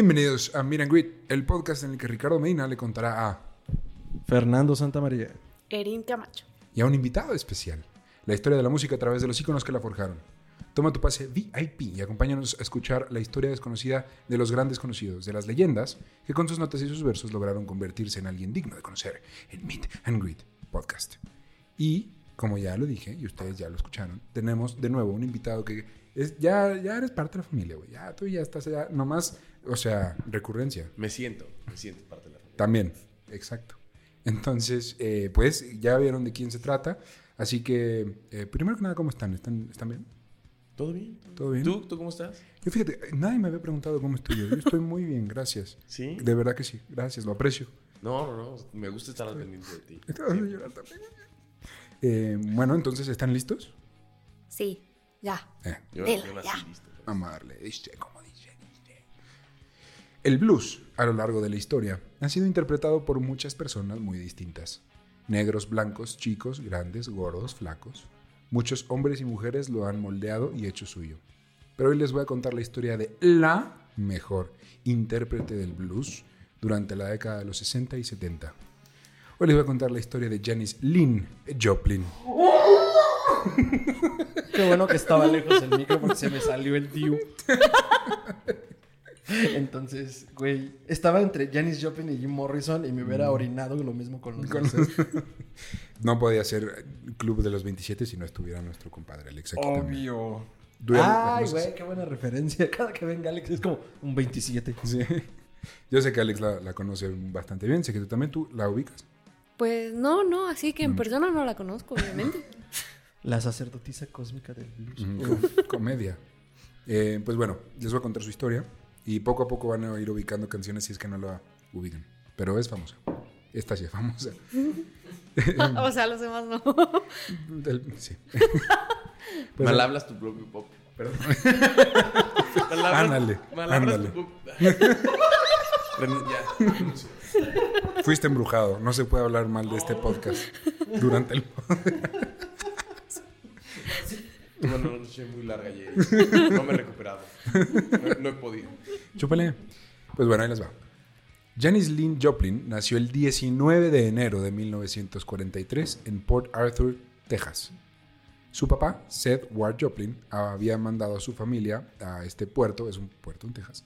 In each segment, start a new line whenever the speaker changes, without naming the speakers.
Bienvenidos a Miran Grit, el podcast en el que Ricardo Medina le contará a
Fernando Santamaría.
Erin Camacho.
y a un invitado especial la historia de la música a través de los iconos que la forjaron. Toma tu pase VIP y acompáñanos a escuchar la historia desconocida de los grandes conocidos, de las leyendas que con sus notas y sus versos lograron convertirse en alguien digno de conocer en Meet and Greet Podcast. Y, como ya lo dije, y ustedes ya lo escucharon, tenemos de nuevo un invitado que es, ya, ya eres parte de la familia, güey. Ya tú ya estás allá, nomás, o sea, recurrencia.
Me siento, me siento parte de la familia.
También, exacto. Entonces, eh, pues ya vieron de quién se trata. Así que, eh, primero que nada, ¿cómo están? ¿Están, ¿Están bien?
¿Todo bien?
¿Todo bien?
¿Tú, ¿Tú cómo estás?
Yo fíjate, nadie me había preguntado cómo estoy yo. Yo estoy muy bien, gracias.
¿Sí?
De verdad que sí, gracias, lo aprecio.
No, no, no. Me gusta estar al pendiente de ti.
Te vas a llorar también. Eh, bueno, entonces, ¿están listos?
Sí, ya.
Eh,
Yo, yo nací listo. pues.
vamos a darle, dice, como. El blues, a lo largo de la historia, ha sido interpretado por muchas personas muy distintas. Negros, blancos, chicos, grandes, gordos, flacos. Muchos hombres y mujeres lo han moldeado y hecho suyo. Pero hoy les voy a contar la historia de la mejor intérprete del blues durante la década de los 60 y 70. Hoy les voy a contar la historia de Janis Lynn Joplin.
Qué bueno que estaba lejos el micro porque se me salió el Diu. Entonces, güey, estaba entre Janis Joplin y Jim Morrison y me hubiera orinado lo mismo con los
Con-
dos.
No podía ser Club de los 27 si no estuviera nuestro compadre Alex aquí.
Obvio.
¿Tú ya lo
Ay, güey, qué buena referencia. Cada que venga Alex es como un 27.
Sí. Yo sé que Alex la, la conoce bastante bien. Sé que tú también tú la ubicas.
Pues no, no, así que en
Mm.
persona no la conozco, obviamente.
La sacerdotisa cósmica del blues.
Com- Comedia. Eh, pues bueno, les voy a contar su historia. Y poco a poco van a ir ubicando canciones si es que no la ubican. Pero es famosa. Esta sí es famosa.
o sea, los demás no.
Del- sí. Pues,
Mal hablas tu propio pop.
perdón.
Mal hablas-
Ándale,
Mal hablas
ándale.
tu.
Fuiste embrujado. No se puede hablar mal de este podcast durante el
Tuve una noche muy larga ayer. No me he recuperado. No, no he podido.
Chúpale. Pues bueno, ahí les va. Janis Lynn Joplin nació el 19 de enero de 1943 en Port Arthur, Texas. Su papá, Seth Ward Joplin, había mandado a su familia a este puerto, es un puerto en Texas,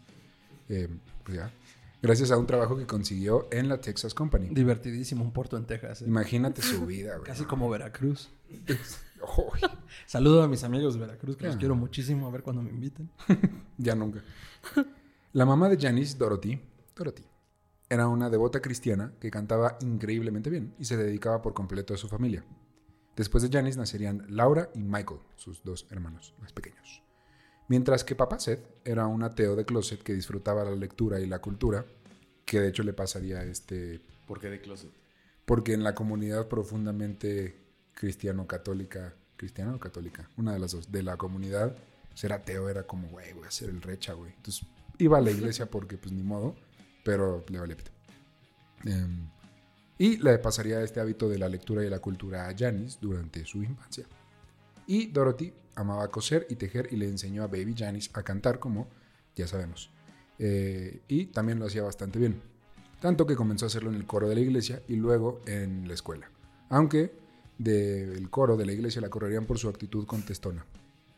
eh, pues ya, gracias a un trabajo que consiguió en la Texas Company.
Divertidísimo, un puerto en Texas. eh.
Imagínate su vida, güey.
Casi como Veracruz. Saludo a mis amigos de Veracruz, que los
Ah.
quiero muchísimo. A ver cuando me inviten.
ya nunca. La mamá de Janis, Dorothy, Dorothy, era una devota cristiana que cantaba increíblemente bien y se dedicaba por completo a su familia. Después de Janis nacerían Laura y Michael, sus dos hermanos más pequeños. Mientras que papá Seth era un ateo de closet que disfrutaba la lectura y la cultura, que de hecho le pasaría a este
¿Por qué de closet?
porque en la comunidad profundamente cristiano-católica, cristiana o católica, una de las dos, de la comunidad, ser ateo era como, güey, voy a ser el recha, güey. Entonces iba a la iglesia porque, pues ni modo, pero le valía pito. Em, y le pasaría este hábito de la lectura y la cultura a Janis durante su infancia. Y Dorothy amaba coser y tejer y le enseñó a Baby Janis a cantar, como ya sabemos. Eh, y también lo hacía bastante bien. Tanto que comenzó a hacerlo en el coro de la iglesia y luego en la escuela. Aunque del coro de la iglesia la correrían por su actitud contestona.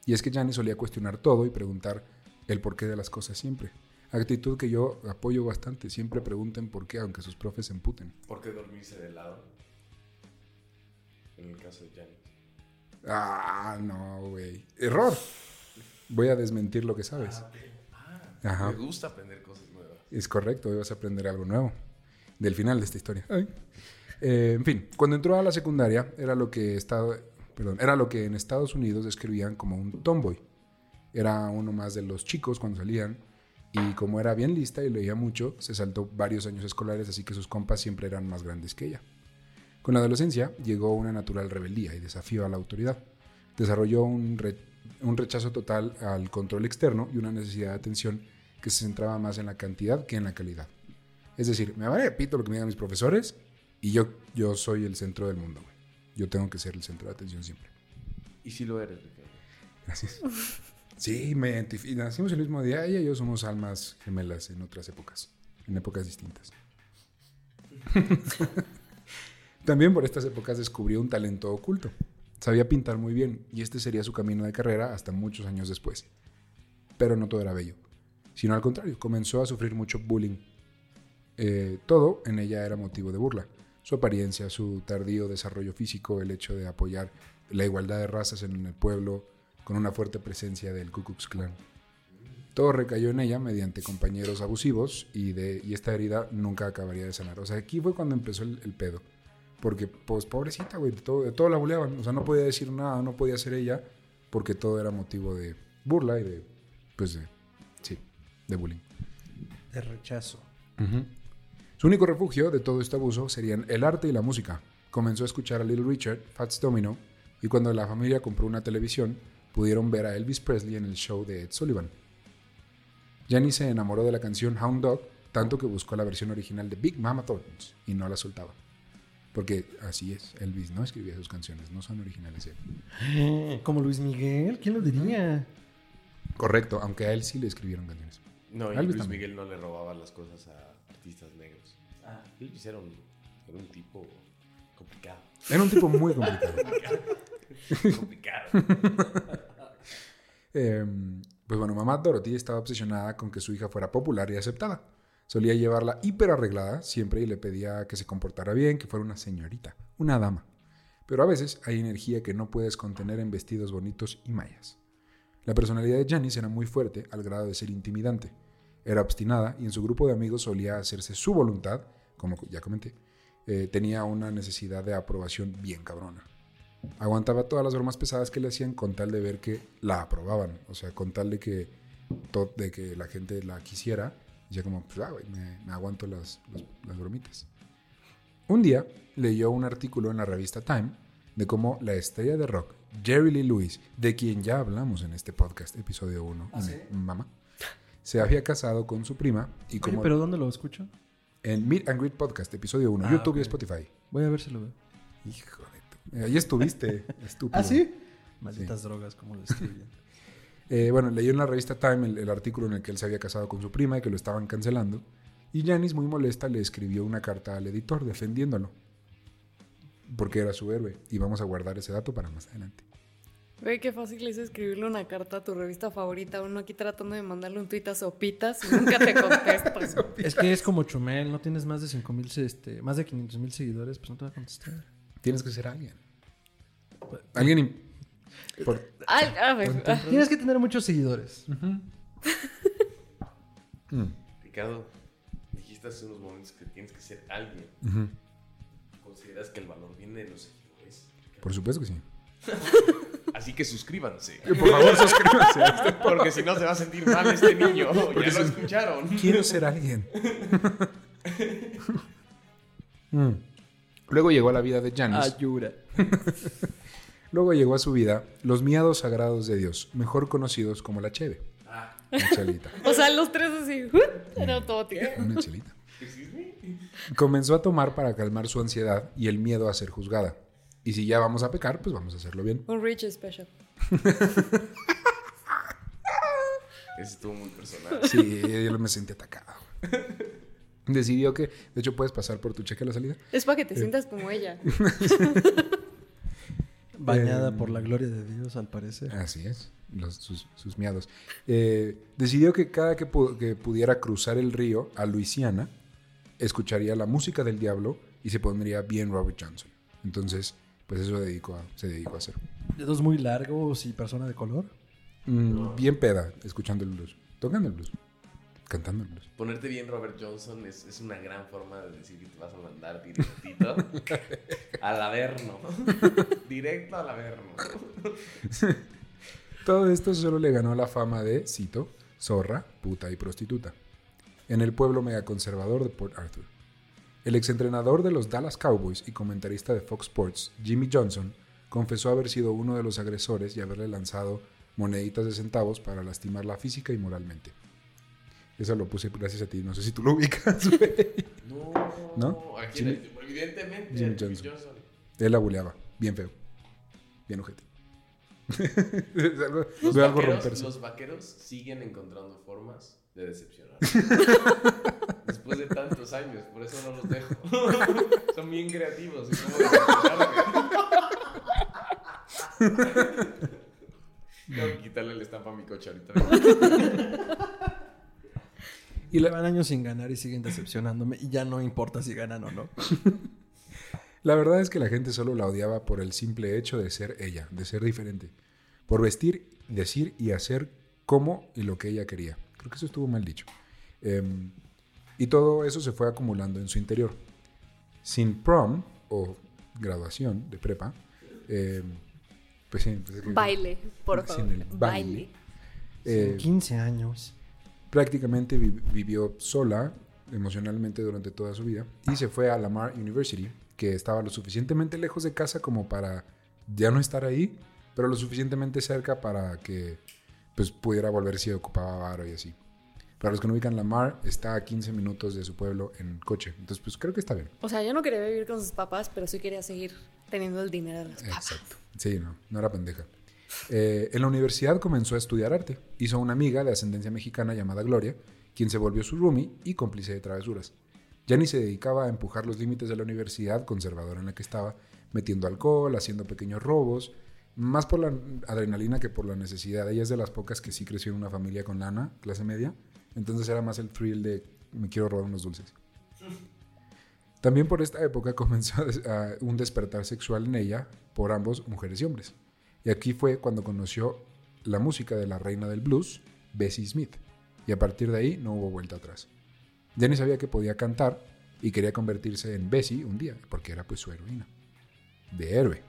Y es que Janis solía cuestionar todo y preguntar el porqué de las cosas siempre. Actitud que yo apoyo bastante. Siempre pregunten por qué, aunque sus profes se emputen.
¿Por qué dormirse de lado? En el caso de Janis.
Ah, no, güey. Error. Voy a desmentir lo que sabes. Ajá.
Me gusta aprender cosas nuevas.
Es correcto, hoy vas a aprender algo nuevo del final de esta historia. Ay. Eh, en fin, cuando entró a la secundaria era lo que estaba, perdón, era lo que en Estados Unidos describían como un tomboy. Era uno más de los chicos cuando salían y como era bien lista y leía mucho, se saltó varios años escolares, así que sus compas siempre eran más grandes que ella. Con la adolescencia llegó una natural rebeldía y desafío a la autoridad. Desarrolló un, un rechazo total al control externo y una necesidad de atención que se centraba más en la cantidad que en la calidad. Es decir, me vale pito lo que me digan mis profesores y yo, yo soy el centro del mundo, güey. Yo tengo que ser el centro de atención siempre.
Y si lo eres, Ricardo.
Gracias. Sí, me identifico. Nacimos el mismo día. Ella y yo somos almas gemelas en otras épocas, en épocas distintas. También por estas épocas descubrió un talento oculto. Sabía pintar muy bien y este sería su camino de carrera hasta muchos años después. Pero no todo era bello, sino al contrario, comenzó a sufrir mucho bullying. Eh, todo en ella era motivo de burla. Su apariencia, su tardío desarrollo físico, el hecho de apoyar la igualdad de razas en el pueblo, con una fuerte presencia del Ku Klux Klan. Todo recayó en ella mediante compañeros abusivos y, de, y esta herida nunca acabaría de sanar. O sea, aquí fue cuando empezó el, el pedo. Porque, pues, pobrecita, güey, de todo, de todo la buleaban. O sea, no podía decir nada, no podía ser ella, porque todo era motivo de burla y de, pues, de, sí, de bullying.
De rechazo.
Su único refugio de todo este abuso serían el arte y la música. Comenzó a escuchar a Little Richard, Fats Domino, y cuando la familia compró una televisión, pudieron ver a Elvis Presley en el show de Ed Sullivan. Jenny se enamoró de la canción Hound Dog, tanto que buscó la versión original de Big Mama Thornton y no la soltaba. Porque así es, Elvis no escribía sus canciones, no son originales él.
Como Luis Miguel, ¿quién lo diría?
Correcto, aunque a él sí le escribieron canciones.
No, y
Elvis
Luis
también.
Miguel no le robaba las cosas a artistas negros. Ah, Elvis era un, era un tipo complicado.
Era un tipo muy complicado.
complicado.
Eh, pues bueno, mamá Dorothy estaba obsesionada con que su hija fuera popular y aceptada. Solía llevarla hiper arreglada siempre y le pedía que se comportara bien, que fuera una señorita, una dama. Pero a veces hay energía que no puedes contener en vestidos bonitos y mallas. La personalidad de Janice era muy fuerte al grado de ser intimidante. Era obstinada y en su grupo de amigos solía hacerse su voluntad, como ya comenté. Eh, tenía una necesidad de aprobación bien cabrona. Aguantaba todas las bromas pesadas que le hacían con tal de ver que la aprobaban. O sea, con tal de que, de que la gente la quisiera. Ya como, pues, ah, me, me aguanto las, las- las bromitas. Un día leyó un artículo en la revista Time de cómo la estrella de rock, Jerry Lee Lewis, de quien ya hablamos en este podcast, episodio 1,
¿Ah, sí?
Mamá, se había casado con su prima y
Oye,
como
¿pero dónde lo escucho?
en Meet and Greet Podcast, episodio 1,
Ah,
YouTube y. Spotify.
Voy a ver si lo veo.
Hijo de tu- Ahí estuviste, estúpido.
¿Ah, sí? Malditas drogas, como lo destruyen.
Eh, bueno, leyó en la revista Time el, el artículo en el que él se había casado con su prima y que lo estaban cancelando. Y Janice, muy molesta, le escribió una carta al editor defendiéndolo. Porque era su héroe. Y vamos a guardar ese dato para más adelante.
Güey, qué fácil es escribirle una carta a tu revista favorita. Uno aquí tratando de mandarle un tuit a Sopitas y nunca te contestas.
es que es como Chumel, no tienes más de 5 mil, este, más de 500 mil seguidores, pues no te va a contestar.
Tienes que ser alguien. Alguien. por-
Ay, a ver, ah,
Tienes que tener muchos seguidores.
Mm,
Ricardo, dijiste hace unos momentos que tienes que ser alguien. ¿Consideras que el valor viene de los seguidores?
Por supuesto que sí.
Así que suscríbanse.
Por favor, suscríbanse.
Porque si no se va a sentir mal este niño. Ya lo escucharon.
Quiero ser alguien. Mm. Luego llegó a la vida de Janice.
Ayura.
Luego llegó a su vida los miados sagrados de Dios, mejor conocidos como la cheve. La chelita.
o sea, los tres así. Era automático.
Una chelita. Comenzó a tomar para calmar su ansiedad y el miedo a ser juzgada. Y si ya vamos a pecar, pues vamos a hacerlo bien.
Un Rich Special.
Ese estuvo muy personal.
Sí, yo me sentí atacado. Decidió que, de hecho, puedes pasar por tu cheque a la salida.
Es para que te sientas como ella.
Bañada
Eh,
por la gloria de Dios, al parecer.
Así es, los- sus, sus miados. Eh, decidió que cada que, pu- que pudiera cruzar el río a Luisiana, escucharía la música del diablo y se pondría bien Robert Johnson. Entonces, pues eso dedicó a- se dedicó a hacer.
Dedos muy largos y persona de color.
Mm, Bien peda, escuchando el blues, tocando el blues. Cantando el blues.
Ponerte bien Robert Johnson es, es una gran forma de decir que te vas a mandar directito al averno. Directo al averno.
Todo esto solo le ganó la fama de, cito, zorra, puta y prostituta, en el pueblo megaconservador de Port Arthur. El exentrenador de los Dallas Cowboys y comentarista de Fox Sports, Jimmy Johnson, confesó haber sido uno de los agresores y haberle lanzado moneditas de centavos para lastimarla física y moralmente. Eso lo puse gracias a ti, no sé si tú lo ubicas, güey.
No,
¿No?
Aquí
Jimmy-
evidentemente.
Jimmy Johnson.
Johnson.
Él la buleaba, bien feo, bien ojete. Es algo-
Los,
veo algo
vaqueros,
romperse.
los vaqueros siguen encontrando formas de decepcionar. Después de tantos años, por eso no los dejo. Son bien creativos. Tengo que quitarle el estampa a mi coche ahorita.
Y la-
Llevan años sin ganar y siguen decepcionándome. Y ya no importa si ganan o no.
La verdad es que la gente solo la odiaba por el simple hecho de ser ella, de ser diferente. Por vestir, decir y hacer como y lo que ella quería. Creo que eso estuvo mal dicho. Em, y todo eso se fue acumulando en su interior. Sin prom o graduación de prepa, em, pues sí, pues
Baile, por
Sin
favor.
el baile.
baile.
eh,
15 años.
prácticamente vi- vivió sola emocionalmente durante toda su vida y se fue a Lamar University, que estaba lo suficientemente lejos de casa como para ya no estar ahí, pero lo suficientemente cerca para que pues pudiera volver si ocupaba varo y así. Para los que no ubican Lamar, está a 15 minutos de su pueblo en coche. Entonces, pues creo que está bien.
O sea, yo no quería vivir con sus papás, pero sí quería seguir teniendo el dinero de los papás.
Exacto. Sí, no, no era pendeja. Eh, en la universidad comenzó a estudiar arte. Hizo una amiga de ascendencia mexicana llamada Gloria, quien se volvió su roomie y cómplice de travesuras. Jenny se dedicaba a empujar los límites de la universidad conservadora en la que estaba, metiendo alcohol, haciendo pequeños robos, más por la adrenalina que por la necesidad. Ella es de las pocas que sí creció en una familia con lana, clase media, entonces era más el thrill de me quiero robar unos dulces. También por esta época comenzó a un despertar sexual en ella por ambos, mujeres y hombres. Y aquí fue cuando conoció la música de la reina del blues, Bessie Smith. Y a partir de ahí no hubo vuelta atrás. Jenny sabía que podía cantar y quería convertirse en Bessie un día, porque era pues su heroína. De héroe.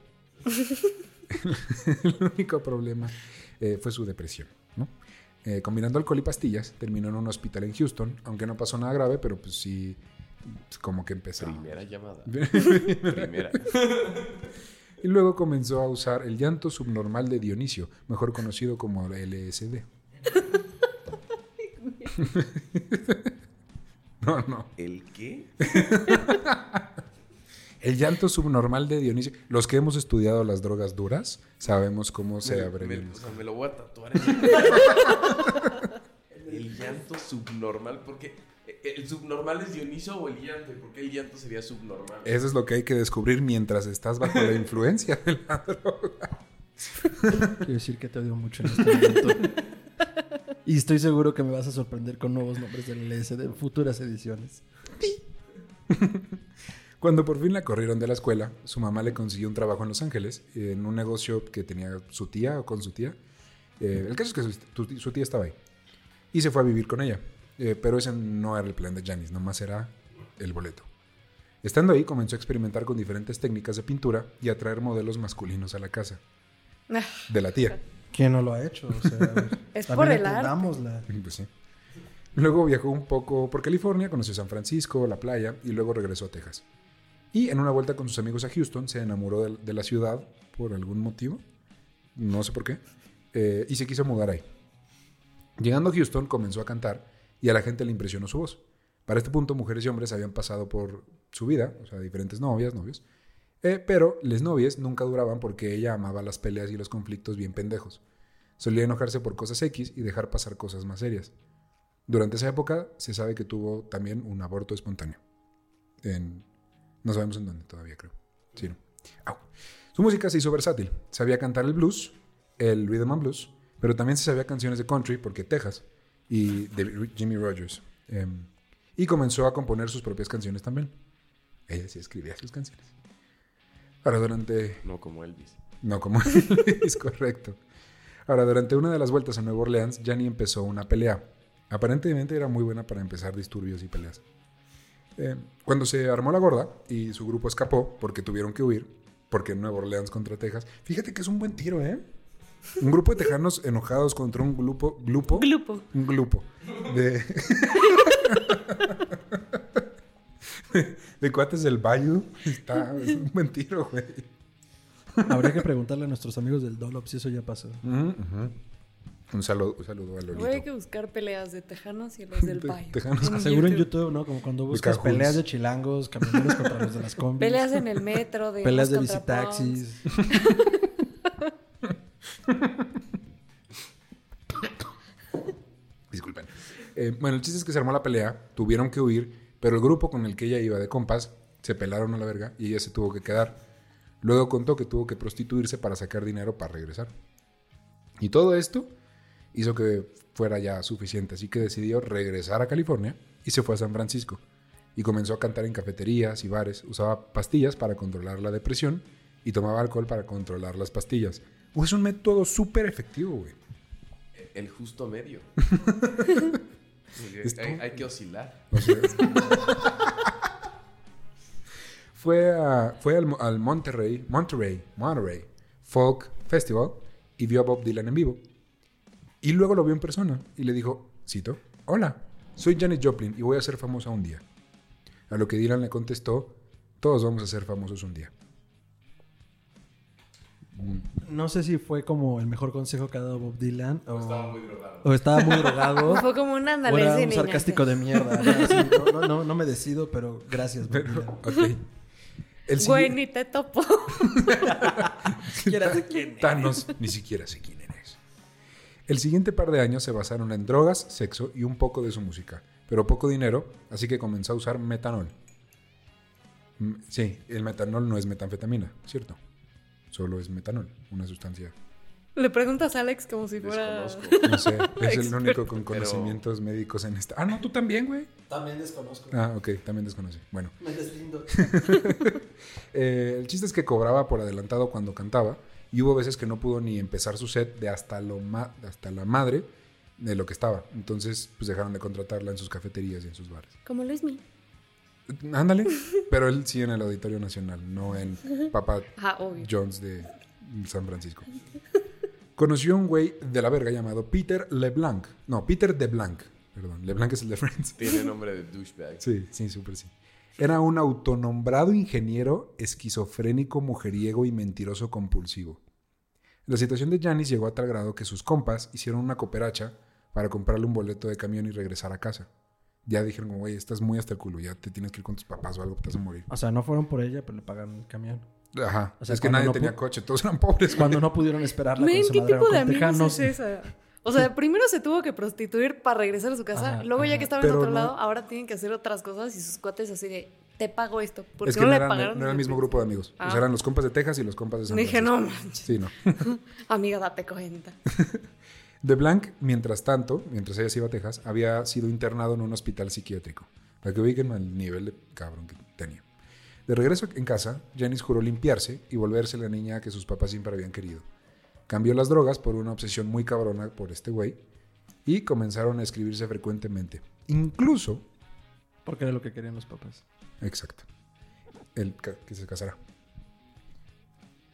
El único problema eh, fue su depresión. Eh, combinando alcohol y pastillas, terminó en un hospital en Houston, aunque no pasó nada grave, pero pues sí, como que empezó.
Primera llamada. Primera.
Y luego comenzó a usar el llanto subnormal de Dionisio, mejor conocido como LSD. no, no.
¿El qué?
El llanto subnormal de Dionisio. Los que hemos estudiado las drogas duras sabemos cómo se abrevian.
me- o sea, me lo voy a tatuar. en el llanto subnormal, porque el subnormal es Dioniso o el llanto. ¿Y ¿Por qué el llanto sería subnormal?
Eso es lo que hay que descubrir mientras estás bajo la influencia de la droga.
Quiero decir que te odio mucho en este momento. Y estoy seguro que me vas a sorprender con nuevos nombres del LS de futuras ediciones.
Cuando por fin la corrieron de la escuela, su mamá le consiguió un trabajo en Los Ángeles, en un negocio que tenía su tía o con su tía. Eh, el caso es que su, tía estaba ahí. Y se fue a vivir con ella. Eh, pero ese no era el plan de Janice, nomás era el boleto. Estando ahí, comenzó a experimentar con diferentes técnicas de pintura y a traer modelos masculinos a la casa.
Ah,
De la tía.
¿Quién no lo ha hecho? O sea, a ver,
Es por el arte.
entendámosla.
Pues sí. Luego viajó un poco por California, conoció San Francisco, la playa y luego regresó a Texas. Y en una vuelta con sus amigos a Houston se enamoró de, la ciudad por algún motivo, no sé por qué, eh, y se quiso mudar ahí. Llegando a Houston comenzó a cantar y a la gente le impresionó su voz. Para este punto mujeres y hombres habían pasado por su vida, o sea, diferentes novias, novios, eh, pero les novias nunca duraban porque ella amaba las peleas y los conflictos bien pendejos. Solía enojarse por cosas X y dejar pasar cosas más serias. Durante esa época se sabe que tuvo también un aborto espontáneo. En- no sabemos en dónde todavía, creo. Sí, no. Au. Su música se hizo versátil. Sabía cantar el blues, el rhythm and blues, pero también se sabía canciones de country porque Texas y de Jimmy Rogers. Em, y comenzó a componer sus propias canciones también. Ella sí escribía sus canciones. Ahora, durante
No como Elvis.
no como es correcto. Ahora, durante una de las vueltas a Nueva Orleans, Gianni empezó una pelea. Aparentemente era muy buena para empezar disturbios y peleas. Eh, cuando se armó la gorda y su grupo escapó porque tuvieron que huir, porque en Nueva Orleans contra Texas, fíjate que es un buen tiro, ¿eh? Un grupo de tejanos enojados contra un grupo, grupo,
Glupo.
un grupo de, de cuates del Bayou. Está, es un buen tiro, güey.
Habría que preguntarle a nuestros amigos del Dolop si eso ya pasó.
Ujú. Un saludo, un saludo a Lolito.
Güey, hay que buscar peleas de tejanos y los del
Te-
Bayo.
tejanos.
En
Seguro en YouTube, ¿no? Como cuando buscas peleas de chilangos, camioneros contra los de las combis.
Peleas en el metro, de
Peleas de visitaxis.
Disculpen. Eh, bueno, el chiste es que se armó la pelea, tuvieron que huir, pero el grupo con el que ella iba de compas se pelaron a la verga y ella se tuvo que quedar. Luego contó que tuvo que prostituirse para sacar dinero para regresar. Y todo esto hizo que fuera ya suficiente, así que decidió regresar a California y se fue a San Francisco. Y comenzó a cantar en cafeterías y bares, usaba pastillas para controlar la depresión y tomaba alcohol para controlar las pastillas. Es un método súper efectivo, güey.
El justo medio. Hay, hay que oscilar.
O sea, fue a- fue al, al Monterrey, Monterrey, Monterrey Folk Festival y vio a Bob Dylan en vivo. Y luego lo vio en persona y le dijo, cito, hola, soy Janis Joplin y voy a ser famosa un día. A lo que Dylan le contestó, todos vamos a ser famosos un día.
No sé si fue como el mejor consejo que ha dado Bob Dylan o
Estaba muy drogado.
o estaba muy drogado.
Fue como un ándale
era un sarcástico de mierda. ¿no? Así, no, no, no, no me decido, pero gracias, Bob
Pero,
Dylan.
ok. El
Güey, ni te topo.
siquiera sé quién eres.
Thanos, ni siquiera sé quién. El siguiente par de años se basaron en drogas, sexo y un poco de su música, pero poco dinero, así que comenzó a usar metanol. Mm, Sí, el metanol no es metanfetamina, ¿cierto? Solo es metanol, una sustancia.
Le preguntas a Alex como si fuera...
Desconozco.
No sé, es el único con
Pero-
conocimientos médicos en esta. Ah, no, tú también, güey.
También desconozco.
Ah, ok, también desconoce. Bueno,
Me deslindo.
Eh, el chiste es que cobraba por adelantado cuando cantaba y hubo veces que no pudo ni empezar su set de hasta, lo ma- hasta la madre de lo que estaba. Entonces, pues dejaron de contratarla en sus cafeterías y en sus bares.
Como Luismi.
Ándale, pero él sí en el Auditorio Nacional, no en Papa
Ah, obvio.
Jones de San Francisco. Conoció a un güey de la verga llamado Peter LeBlanc. No, Peter DeBlanc. Perdón, LeBlanc es el de Friends.
Tiene nombre de douchebag.
Sí, sí, súper sí. Era un autonombrado ingeniero esquizofrénico, mujeriego y mentiroso compulsivo. La situación de Janis llegó a tal grado que sus compas hicieron una cooperacha para comprarle un boleto de camión y regresar a casa. Ya dijeron, güey, estás muy hasta el culo, ya te tienes que ir con tus papás o algo, te vas a morir.
O sea, no fueron por ella, pero le pagaron el camión.
Ajá.
O sea,
es que nadie
no
tenía coche, todos eran pobres. güey.
Cuando no pudieron esperarla
Men,
con su
¿qué
madre
tipo de amigos es esa? O sea, primero se tuvo que prostituir para regresar a su casa.
Ajá,
luego ya que estaba
Pero
en otro
no-
lado, ahora tienen que hacer otras cosas y sus cuates así de, te pago esto. Porque
Es que
no,
no,
le
eran,
pagaron.
no era el mismo grupo de amigos. O
Ah.
sea, eran los compas de Texas y los compas de San
Dije,
Francisco.
no manches.
Sí, no.
Amiga, date cuenta.
De Blanc, mientras tanto, mientras ella se iba a Texas, había sido internado en un hospital psiquiátrico. Para que ubiquen el nivel de cabrón que tenía. De regreso en casa, Janice juró limpiarse y volverse la niña que sus papás siempre habían querido. Cambió las drogas por una obsesión muy cabrona por este güey y comenzaron a escribirse frecuentemente. Incluso,
Porque era lo que querían los papás.
exacto, el que se casará.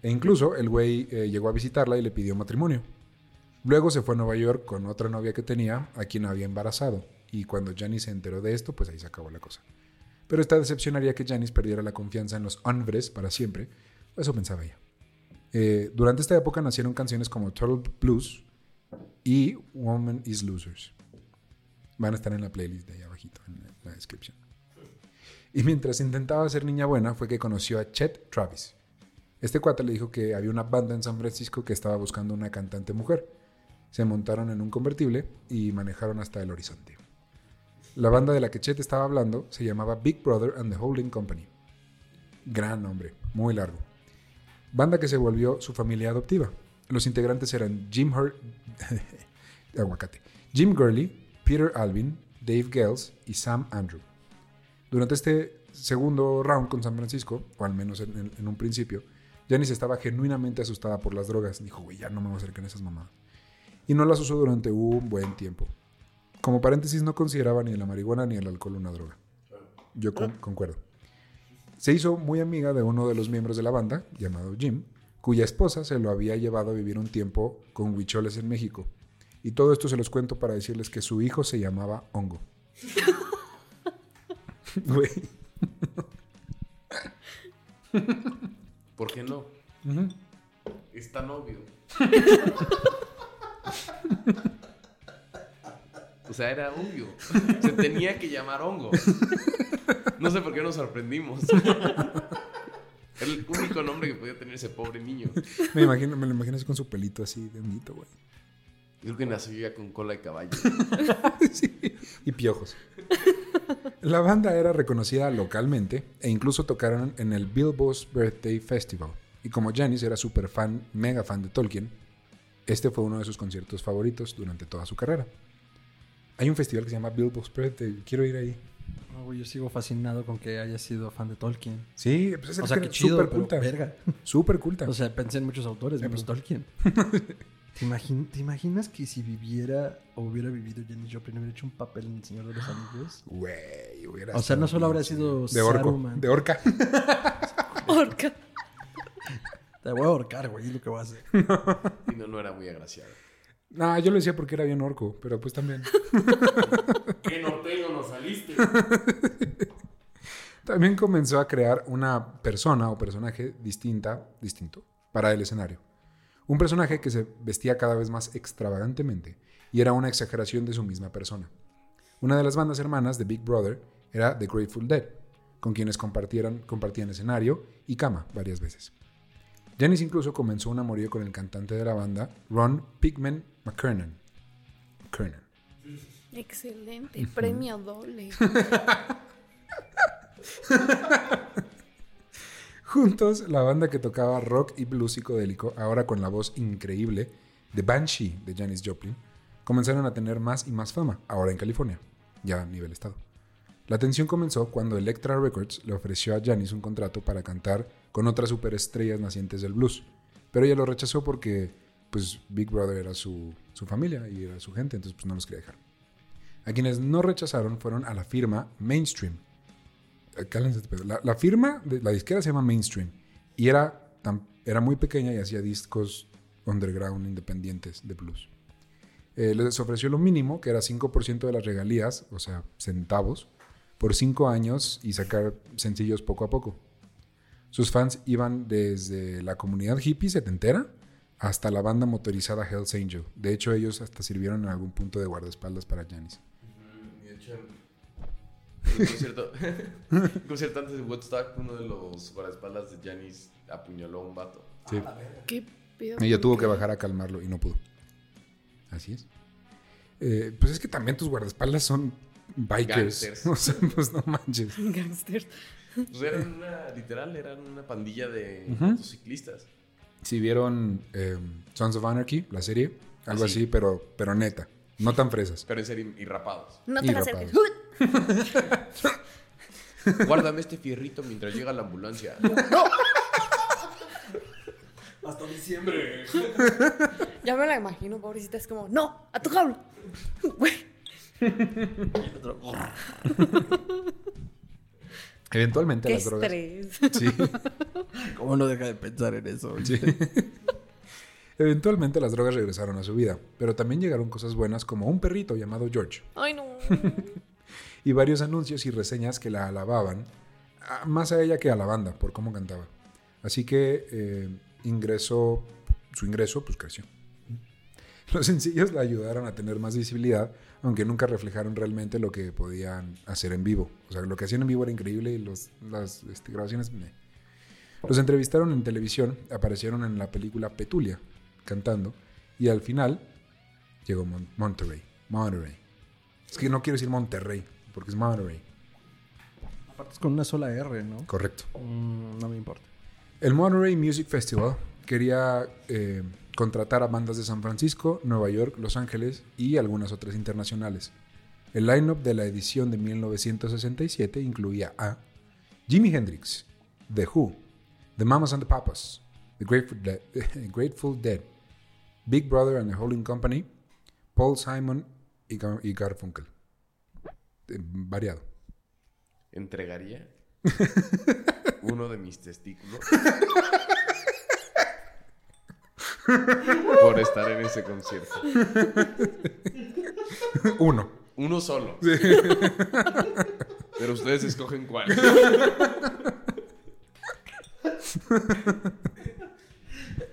E incluso el güey eh, llegó a visitarla y le pidió matrimonio. Luego se fue a Nueva York con otra novia que tenía, a quien había embarazado. Y cuando Janice se enteró de esto, pues ahí se acabó la cosa. Pero esta decepción haría que Janice perdiera la confianza en los hombres para siempre. Eso pensaba ella. Eh, durante esta época nacieron canciones como Turtle Blues y Woman is Losers. Van a estar en la playlist de ahí abajito, en la descripción. Y mientras intentaba ser niña buena, fue que conoció a Chet Travis. Este cuate le dijo que había una banda en San Francisco que estaba buscando una cantante mujer. Se montaron en un convertible y manejaron hasta el horizonte. La banda de la que Chet estaba hablando se llamaba Big Brother and the Holding Company. Gran nombre, muy largo. Banda que se volvió su familia adoptiva. Los integrantes eran Jim Hur Aguacate. Jim Gurley, Peter Alvin, Dave Gales y Sam Andrew. Durante este segundo round con San Francisco, o al menos en, un principio, Janice estaba genuinamente asustada por las drogas. Dijo, güey, ya no me voy a acercar a esas mamadas. Y no las usó durante un buen tiempo. como paréntesis, no consideraba ni la marihuana ni el alcohol una droga. Yo con- concuerdo. Se hizo muy amiga de uno de los miembros de la banda, llamado Jim, cuya esposa se lo había llevado a vivir un tiempo con huicholes en México. Y todo esto se los cuento para decirles que su hijo se llamaba Hongo. Güey.
¿Por qué no? Es tan obvio. O sea, era obvio. Se tenía que llamar hongo. No sé por qué nos sorprendimos. Era el único nombre que podía tener ese pobre niño.
Me imagino, me lo imagino así con su pelito así de honguito, güey.
Creo que nació ya con cola de caballo.
Sí, y piojos. La banda era reconocida localmente e incluso tocaron en el Billboard's Birthday Festival. Y como Janis era súper fan, mega fan de Tolkien, este fue uno de sus conciertos favoritos durante toda su carrera. Hay un festival que se llama Billboard's Birthday, quiero ir ahí.
No, güey, yo sigo fascinado con que haya sido fan de Tolkien.
Sí, pues es
O sea,
que
chido, pero
culta.
verga.
Súper culta.
O sea, pensé en muchos autores,
Eh,
menos
pues.
Tolkien. ¿Te, imagin- te imaginas que si viviera o hubiera vivido Janis Joplin hubiera hecho un papel en El Señor de los Anillos?
Güey, hubiera
O sea, no solo habría sido
de orco,
Saruman.
de orca.
Orca.
Te voy a ahorcar, güey, es lo que voy a hacer.
Y no, no era muy agraciado.
No, yo lo decía porque era bien orco, pero pues también.
¿Qué norteño nos saliste?
También comenzó a crear una persona o personaje distinta, distinto, para el escenario. Un personaje que se vestía cada vez más extravagantemente y era una exageración de su misma persona. Una de las bandas hermanas de Big Brother era The Grateful Dead, con quienes compartían escenario y cama varias veces. Janis incluso comenzó un amorío con el cantante de la banda, Ron Pigman McKernan. McKernan.
Excelente. Premio doble.
Juntos, la banda que tocaba rock y blues psicodélico, ahora con la voz increíble de Banshee de Janis Joplin, comenzaron a tener más y más fama, ahora en California, ya a nivel estado. La tensión comenzó cuando Elektra Records le ofreció a Janis un contrato para cantar con otras superestrellas nacientes del blues, pero ella lo rechazó porque pues Big Brother era su, su familia y era su gente, entonces pues no los quería dejar. A quienes no rechazaron fueron a la firma Mainstream, eh. La, la firma, de, la disquera se llama Mainstream. Y era, tan- era muy pequeña y hacía discos underground independientes de blues. Eh, les ofreció lo mínimo, que era 5% de las regalías, o sea, centavos, por 5 años y sacar sencillos poco a poco. Sus fans iban desde la comunidad hippie setentera hasta la banda motorizada Hells Angel. De hecho, ellos hasta sirvieron en algún punto de guardaespaldas para Janis.
Y de hecho, en un concierto, un concierto antes de Woodstock, uno de los guardaespaldas de Janis apuñaló a un vato.
Sí.
¿Qué pedo?
Ella
¿Por
tuvo que bajar a calmarlo y no pudo. Así es. Eh, pues es que también tus guardaespaldas son bikers.
Gangsters.
O sea, pues no manches.
Gangsters.
Pues eran una, literal, eran una pandilla de
Ujú.
motociclistas.
Si vieron eh, Sons of Anarchy, la serie, algo así,
sí.
pero, pero neta. No tan fresas.
Pero en serio, y rapados.
No te acerques.
Guárdame este fierrito mientras llega la ambulancia.
Hasta diciembre.
Ya me la imagino, pobrecita. Es como, no, a tu jaula.
Eventualmente
Qué
las drogas.
estrés.
Sí.
¿Cómo no deja de pensar en eso?
Sí. Eventualmente las drogas regresaron a su vida, pero también llegaron cosas buenas como un perrito llamado George
Ay, no.
y varios anuncios y reseñas que la alababan, más a ella que a la banda por cómo cantaba. Así que eh, ingresó, su ingreso pues creció. Los sencillos la ayudaron a tener más visibilidad, aunque nunca reflejaron realmente lo que podían hacer en vivo. O sea, lo que hacían en vivo era increíble y los, las este, grabaciones... meh. Los entrevistaron en televisión, aparecieron en la película Petulia, cantando, y al final llegó Mon- Monterrey. Monterrey. Es que no quiero decir Monterrey, porque es Monterrey.
Aparte es con una sola R, ¿no?
Correcto.
Mm, no me importa.
El Monterey Music Festival quería eh, contratar a bandas de San Francisco, Nueva York, Los Ángeles y algunas otras internacionales. El line-up de la edición de 1967 incluía a Jimi Hendrix, The Who, The Mamas and the Papas, The Grateful Dead, Grateful Dead, Big Brother and the Holding Company, Paul Simon y, Gar- y Garfunkel. Eh, variado.
Entregaría uno de mis testículos por estar en ese concierto.
Uno.
Uno solo. Pero ustedes escogen cuál.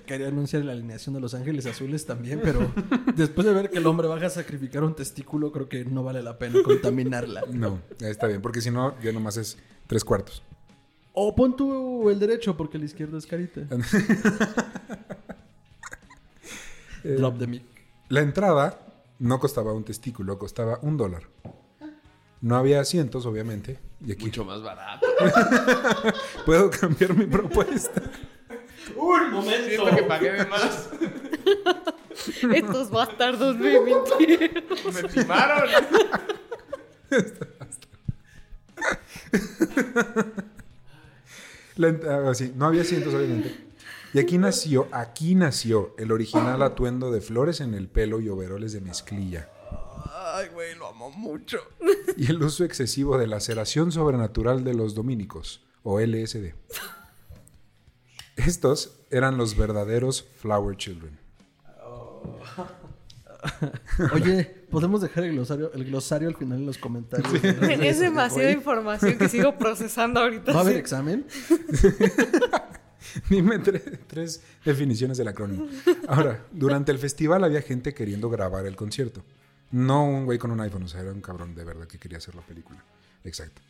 Quería anunciar la alineación de Los Ángeles Azules también, pero después de ver que el hombre baja a sacrificar un testículo, creo que no vale la pena contaminarla.
No, está bien, porque si no, ya nomás es tres cuartos.
O pon tú el derecho, porque el izquierdo es carita. Drop the mic.
La entrada no costaba un testículo, costaba un dólar. No había asientos, obviamente. Y aquí
Mucho más barato.
puedo cambiar mi propuesta.
¡Un momento!
Siento que pagué de más.
Estos bastardos me mintieron.
Me timaron.
La ent- ah, no había asientos, obviamente. Y aquí nació, aquí nació el original atuendo de flores en el pelo y overoles de mezclilla.
Ay, güey, lo amo mucho.
Y el uso excesivo de la laceración sobrenatural de los dominicos, o LSD. Estos eran los verdaderos Flower Children.
Oye, podemos dejar el glosario, el glosario al final en los comentarios.
Es demasiada información que sigo procesando ahorita.
¿Va a haber
sí.
examen?
Dime tre- tres definiciones del acrónimo. Ahora, durante el festival había gente queriendo grabar el concierto. No un güey con un iPhone, o sea, era un cabrón de verdad que quería hacer la película. Exacto.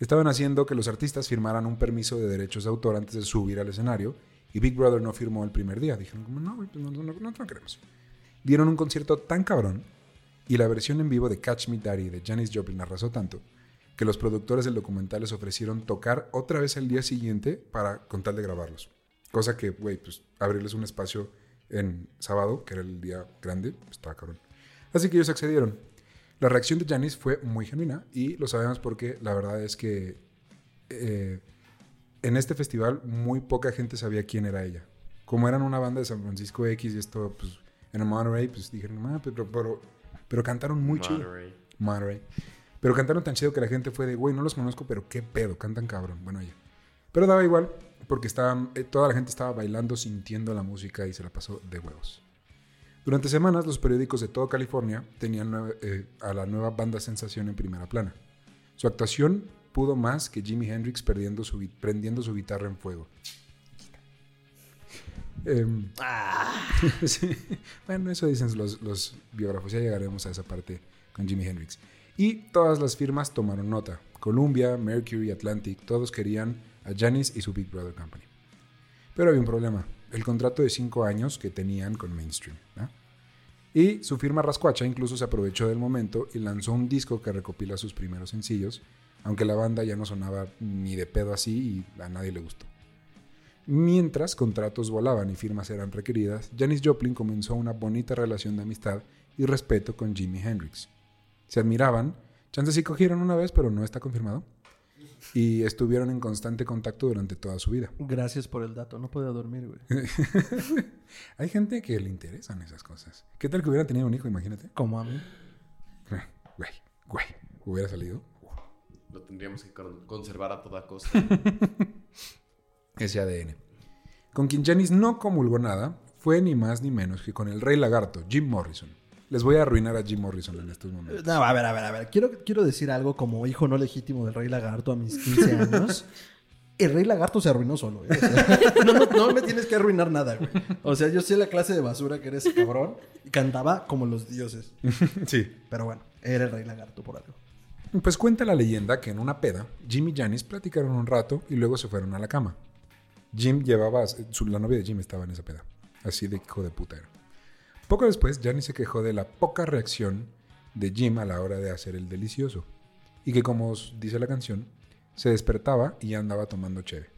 Estaban haciendo que los artistas firmaran un permiso de derechos de autor antes de subir al escenario y Big Brother no firmó el primer día. Dijeron como, no, güey, pues no, no, no queremos. Dieron un concierto tan cabrón y la versión en vivo de Catch Me Daddy de Janis Joplin arrasó tanto que los productores del documental les ofrecieron tocar otra vez el día siguiente para con tal de grabarlos. Cosa que, güey, pues abrirles un espacio en sábado, que era el día grande, pues, estaba cabrón. Así que ellos accedieron. La reacción de Janis fue muy genuina y lo sabemos porque la verdad es que eh, en este festival muy poca gente sabía quién era ella. Como eran una banda de San Francisco X y esto, pues en Monterey, pues dijeron, ah, pero, pero, pero cantaron muy chido.
Monterey.
Monterey. Pero cantaron tan chido que la gente fue de, güey, no los conozco, pero qué pedo, cantan cabrón. Bueno, ella. Pero daba igual, porque estaban, eh, toda la gente estaba bailando, sintiendo la música y se la pasó de huevos. Durante semanas, los periódicos de toda California tenían eh, a la nueva banda Sensación en primera plana. Su actuación pudo más que Jimi Hendrix perdiendo su, gui- prendiendo su guitarra en fuego. Em, sí. Bueno, eso dicen los, los biógrafos. Ya llegaremos a esa parte con Jimi Hendrix. Y todas las firmas tomaron nota. Columbia, Mercury, Atlantic, todos querían a Janis y su Big Brother Company. Pero había un problema. El contrato de cinco años que tenían con Mainstream. Y su firma Rascuacha incluso se aprovechó del momento y lanzó un disco que recopila sus primeros sencillos, aunque la banda ya no sonaba ni de pedo así y a nadie le gustó. Mientras contratos volaban y firmas eran requeridas, Janis Joplin comenzó una bonita relación de amistad y respeto con Jimi Hendrix. Se admiraban, chances sí cogieron una vez, pero no está confirmado, y estuvieron en constante contacto durante toda su vida.
Gracias por el dato. No podía dormir, güey.
Hay gente que le interesan esas cosas. ¿Qué tal que hubieran tenido un hijo? Imagínate.
Como a mí.
Güey, güey, hubiera salido.
Lo tendríamos que con- conservar a toda costa.
ese ADN. Con quien Janis no comulgó nada fue ni más ni menos que con el rey lagarto, Jim Morrison. Les voy a arruinar a Jim Morrison en estos momentos.
No, a ver, a ver, a ver. Quiero, quiero decir algo como hijo no legítimo del Rey Lagarto a mis 15 años. El Rey Lagarto se arruinó solo. O sea, no, no- no me tienes que arruinar nada, güey. O sea, yo sé la clase de basura que eres, cabrón. Y cantaba como los dioses.
Sí.
Pero bueno, era el Rey Lagarto por algo.
Pues cuenta la leyenda que en una peda, Jim y Janis platicaron un rato y luego se fueron a la cama. Jim llevaba, su- la novia de Jim estaba en esa peda. Así de hijo de puta era. Poco después, Janis se quejó de la poca reacción de Jim a la hora de hacer el delicioso. Y que como dice la canción, se despertaba y andaba tomando cheve.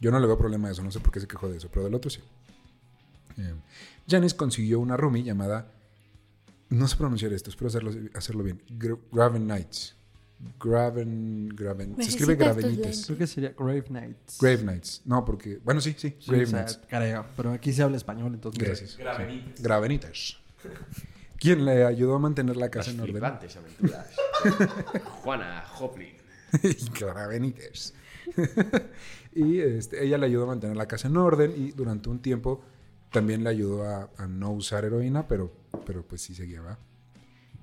Yo no le veo problema a eso, no sé por qué se quejó de eso, pero del otro sí. Eh, Janis consiguió una roomie llamada, no sé pronunciar esto, espero hacerlo, hacerlo bien, Gra- Graven Knights. Graven, Graven, se escribe
Necesitas tus
Gravenites.
Creo que sería Grave Knights.
Grave Knights, no, porque, bueno, sí, sí,
Sí,
Grave
o sea,
Knights.
pero aquí se habla español, entonces.
Gracias.
Gravenites.
Gravenitas. quien le ayudó a mantener la casa
Las
en orden.
aventuras. Juana
y Clara Benítez. y este, ella le ayudó a mantener la casa en orden y durante un tiempo también le ayudó a, a no usar heroína, pero, pero pues sí seguía, ¿va?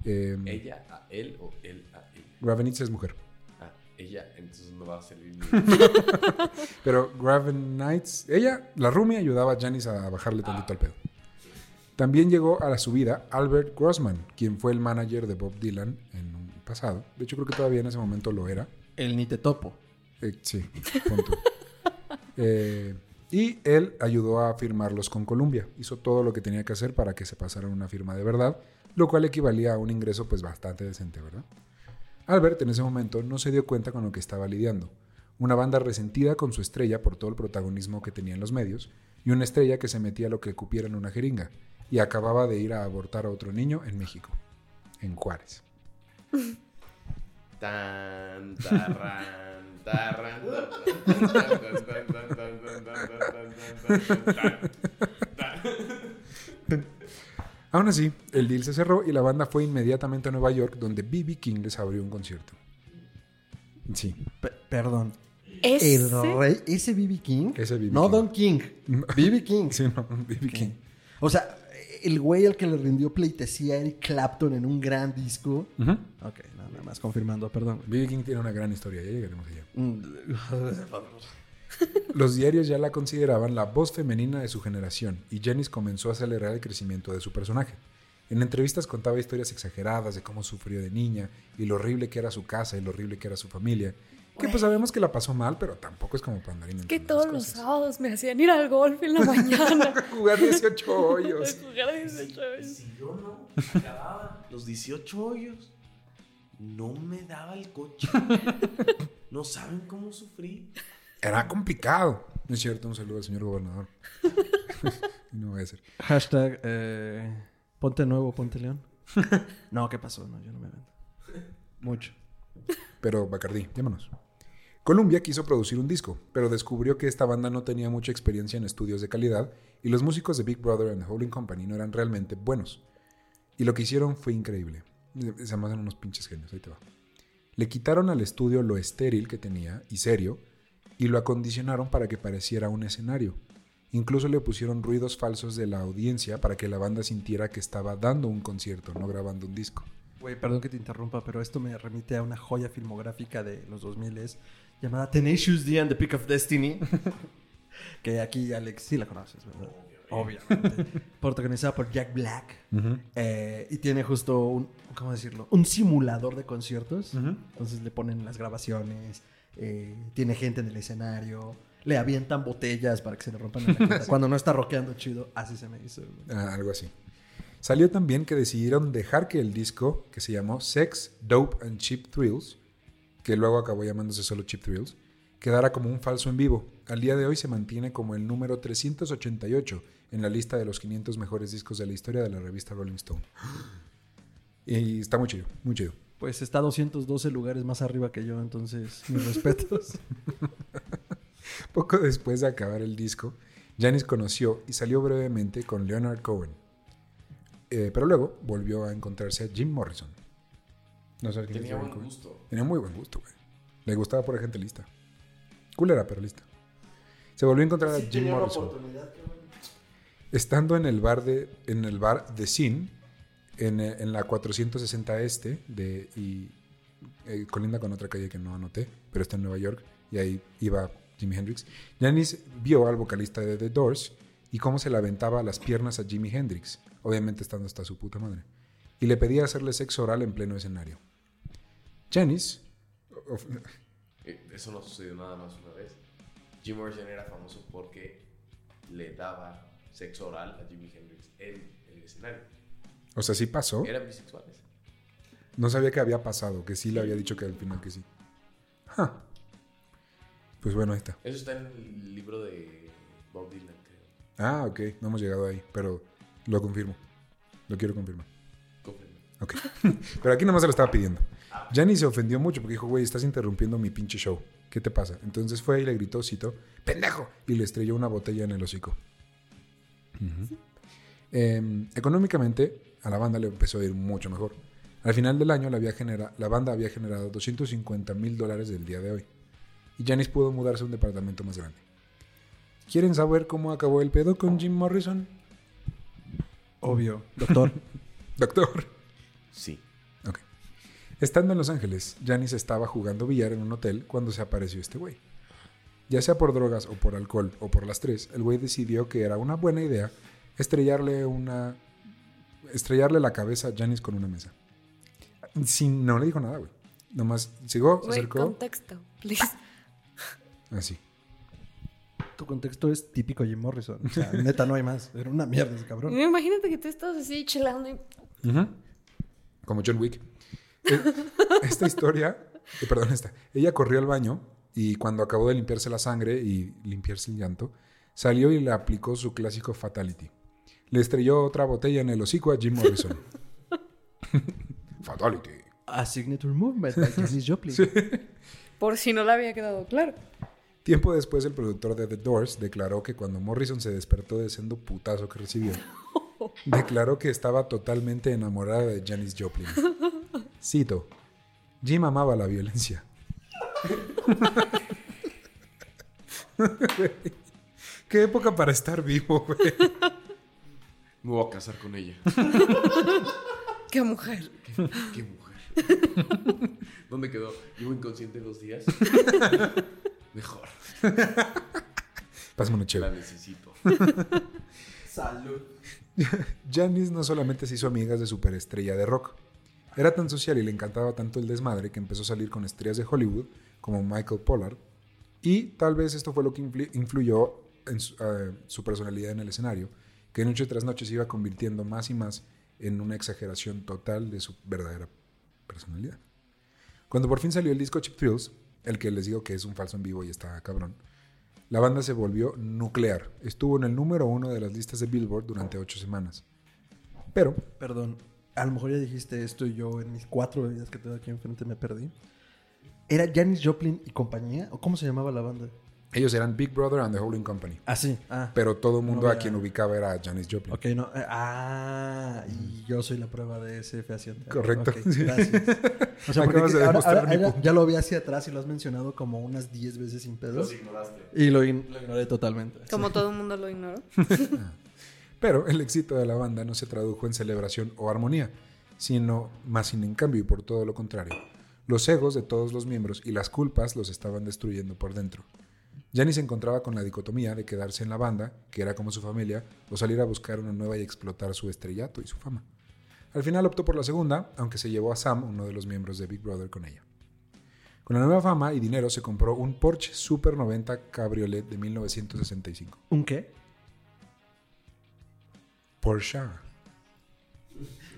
Eh,
Ella a él o él a.
Gravenitz es mujer.
Ah, ella, entonces no va a salir ni.
Pero Gravenitz, ella, la Rumi, ayudaba a Janice a bajarle tantito al pedo. También llegó a la subida Albert Grossman, quien fue el manager de Bob Dylan en un pasado. De hecho, creo que todavía en ese momento lo era.
El ni te topo.
Eh, sí, punto. Eh, y él ayudó a firmarlos con Columbia. Hizo todo lo que tenía que hacer para que se pasara una firma de verdad, lo cual equivalía a un ingreso pues bastante decente, ¿verdad? Albert en ese momento no se dio cuenta con lo que estaba lidiando. Una banda resentida con su estrella por todo el protagonismo que tenía en los medios y una estrella que se metía lo que cupiera en una jeringa y acababa de ir a abortar a otro niño en México, en Juárez. Aún así, el deal se cerró y la banda fue inmediatamente a Nueva York donde B.B. King les abrió un concierto. Sí,
Pe- perdón.
Ese-
El rey, ese BB King.
Ese B.B.
No
King.
Don King. BB King.
sí, no, B.B. King.
O sea, el güey al que le rindió pleitesía a Eric Clapton en un gran disco.
Ujú.
Ok, no, nada más confirmando, perdón.
B.B. King tiene una gran historia, ya llegaremos allá. Los diarios ya la consideraban la voz femenina de su generación y Janice comenzó a acelerar el crecimiento de su personaje. En entrevistas contaba historias exageradas de cómo sufrió de niña y lo horrible que era su casa y lo horrible que era su familia. Que pues sabemos que la pasó mal, pero tampoco es como para andar
Que todos los sábados me hacían ir al golf en la mañana.
Jugar 18 hoyos.
Jugar 18 hoyos.
Si yo no acababa los 18 hoyos, no me daba el coche. No saben cómo sufrí.
Era complicado. No es cierto, un saludo al señor gobernador. no voy a hacer.
Hashtag eh, ponte nuevo, ponte león. no, ¿qué pasó? No, yo no me vendo. Mucho.
Pero Bacardí, llámanos. Columbia quiso producir un disco, pero descubrió que esta banda no tenía mucha experiencia en estudios de calidad y los músicos de Big Brother and the Holding Company no eran realmente buenos. Y lo que hicieron fue increíble. Se hacen unos pinches genios, ahí te va. Le quitaron al estudio lo estéril que tenía y serio y lo acondicionaron para que pareciera un escenario. Incluso le pusieron ruidos falsos de la audiencia para que la banda sintiera que estaba dando un concierto, no grabando un disco.
Güey, perdón que te interrumpa, pero esto me remite a una joya filmográfica de los 2000 llamada Tenacious D and the Peak of Destiny. que aquí Alex sí la conoces, ¿verdad? Obviamente. Protagonizada por Jack Black. Eh, y tiene justo un, ¿cómo decirlo? Un simulador de conciertos. Entonces le ponen las grabaciones, eh, tiene gente en el escenario, le avientan botellas para que se le rompan en la cara. Cuando no está rockeando chido, así se me hizo.
Ah, algo así. Salió también que decidieron dejar que el disco, que se llamó Sex, Dope and Cheap Thrills, que luego acabó llamándose solo Cheap Thrills, quedara como un falso en vivo. Al día de hoy se mantiene como el número 388 en la lista de los 500 mejores discos de la historia de la revista Rolling Stone. Y está muy chido, muy chido.
Pues está 212 lugares más arriba que yo, entonces mis respetos.
Poco después de acabar el disco, Janis conoció y salió brevemente con Leonard Cohen. Eh, pero luego volvió a encontrarse a Jim Morrison. No sé quién
Tenía buen
Cohen.
gusto.
Tenía muy buen gusto, güey. Le gustaba por gente lista. Culera, pero lista. Se volvió a encontrar a Jim Morrison. Estando en el bar de en el bar de Sin en, eh, en la 460 este de y eh, colinda con otra calle que no anoté, pero está en Nueva York y ahí iba Jimi Hendrix. Janis vio al vocalista de The Doors y cómo se le aventaba las piernas a Jimi Hendrix, obviamente estando hasta su puta madre, y le pedía hacerle sexo oral en pleno escenario. Janis
Eh, Eso no sucedió nada más una vez. Jim Morrison era famoso porque le daba sexo oral a Jimi Hendrix en el escenario.
O sea, sí pasó.
Eran bisexuales.
No sabía que había pasado, que sí le había dicho que al final que sí. Ja. Pues bueno, ahí está.
Eso está en el libro de Bob Dylan, creo.
Ah, ok, no hemos llegado ahí, pero lo confirmo. Lo quiero confirmar.
Confirmo.
Ok. pero aquí nomás se lo estaba pidiendo. Jani se ofendió mucho porque dijo, güey, estás interrumpiendo mi pinche show. ¿Qué te pasa? Entonces fue y le gritó, cito, ¡pendejo! Y le estrelló una botella en el hocico. Eh, económicamente, a la banda le empezó a ir mucho mejor. Al final del año la, había genera- la banda había generado 250 mil dólares del día de hoy. Y Janis pudo mudarse a un departamento más grande. ¿Quieren saber cómo acabó el pedo con Jim Morrison?
Obvio. Doctor.
Doctor.
Sí.
Ok. Estando en Los Ángeles, Janis estaba jugando billar en un hotel cuando se apareció este güey. Ya sea por drogas o por alcohol o por las tres, el güey decidió que era una buena idea estrellarle una estrellarle la cabeza a Janis con una mesa. Sin, no le dijo nada, güey. Nomás llegó, se acercó,
contexto, please.
así.
tu contexto es típico Jim Morrison. O sea, neta, no hay más. Era una mierda ese cabrón.
Imagínate que tú estás así chelando y...
Como John Wick. Eh, Esta historia, eh, perdón, esta. Ella corrió al baño y cuando acabó de limpiarse la sangre y limpiarse el llanto, salió y le aplicó su clásico fatality. Le estrelló otra botella en el hocico a Jim Morrison. fatality.
A Signature Movement by Janis Joplin.
Por si no le había quedado claro.
Tiempo después, el productor de The Doors declaró que cuando Morrison se despertó de siendo putazo que recibió, declaró que estaba totalmente enamorada de Janis Joplin. Cito: Jim amaba la violencia. Qué época para estar vivo, güey.
Me voy a casar con ella.
¡Qué mujer!
Qué mujer. ¿Dónde quedó? Llevo inconsciente dos días. Mejor.
Pásame una
La
chévere.
necesito.
Salud.
Janis no solamente se hizo amigas de superestrella de rock. Era tan social y le encantaba tanto el desmadre que empezó a salir con estrellas de Hollywood como Michael Pollard. Y tal vez esto fue lo que influ- influyó en su, eh, su personalidad en el escenario, que noche tras noche se iba convirtiendo más y más en una exageración total de su verdadera personalidad. Cuando por fin salió el disco Chip Thrills, el que les digo que es un falso en vivo y está cabrón, la banda se volvió nuclear. Estuvo en el número uno de las listas de Billboard durante ocho semanas. Pero
Perdón, a lo mejor ya dijiste esto y yo en mis cuatro bebidas que tengo aquí enfrente me perdí. ¿Era Janis Joplin y compañía? ¿O cómo se llamaba la banda?
Ellos eran Big Brother and the Holding Company.
Ah, sí. Ah,
Pero todo el mundo
No
a quien ubicaba era Janis Joplin.
ok, no. eh, Ah, y yo soy la prueba de ese fehaciente.
Correcto.
Gracias. O sea, porque
Acabas de
ahora-
demostrar
ahora-
mi
ahora
punto.
ya lo vi hacia atrás y lo has mencionado como unas 10 veces sin pedos.
Los ignoraste.
Y lo, ign- lo ignoré totalmente.
Como todo el mundo lo ignoró.
Pero el éxito de la banda no se tradujo en celebración o armonía, sino más sin en cambio y por todo lo contrario. Los egos de todos los miembros y las culpas los estaban destruyendo por dentro. Janis se encontraba con la dicotomía de quedarse en la banda, que era como su familia, o salir a buscar una nueva y explotar su estrellato y su fama. Al final optó por la segunda, aunque se llevó a Sam, uno de los miembros de Big Brother, con ella. Con la nueva fama y dinero se compró un Porsche Super 90 Cabriolet de 1965.
¿Un qué?
Porsche.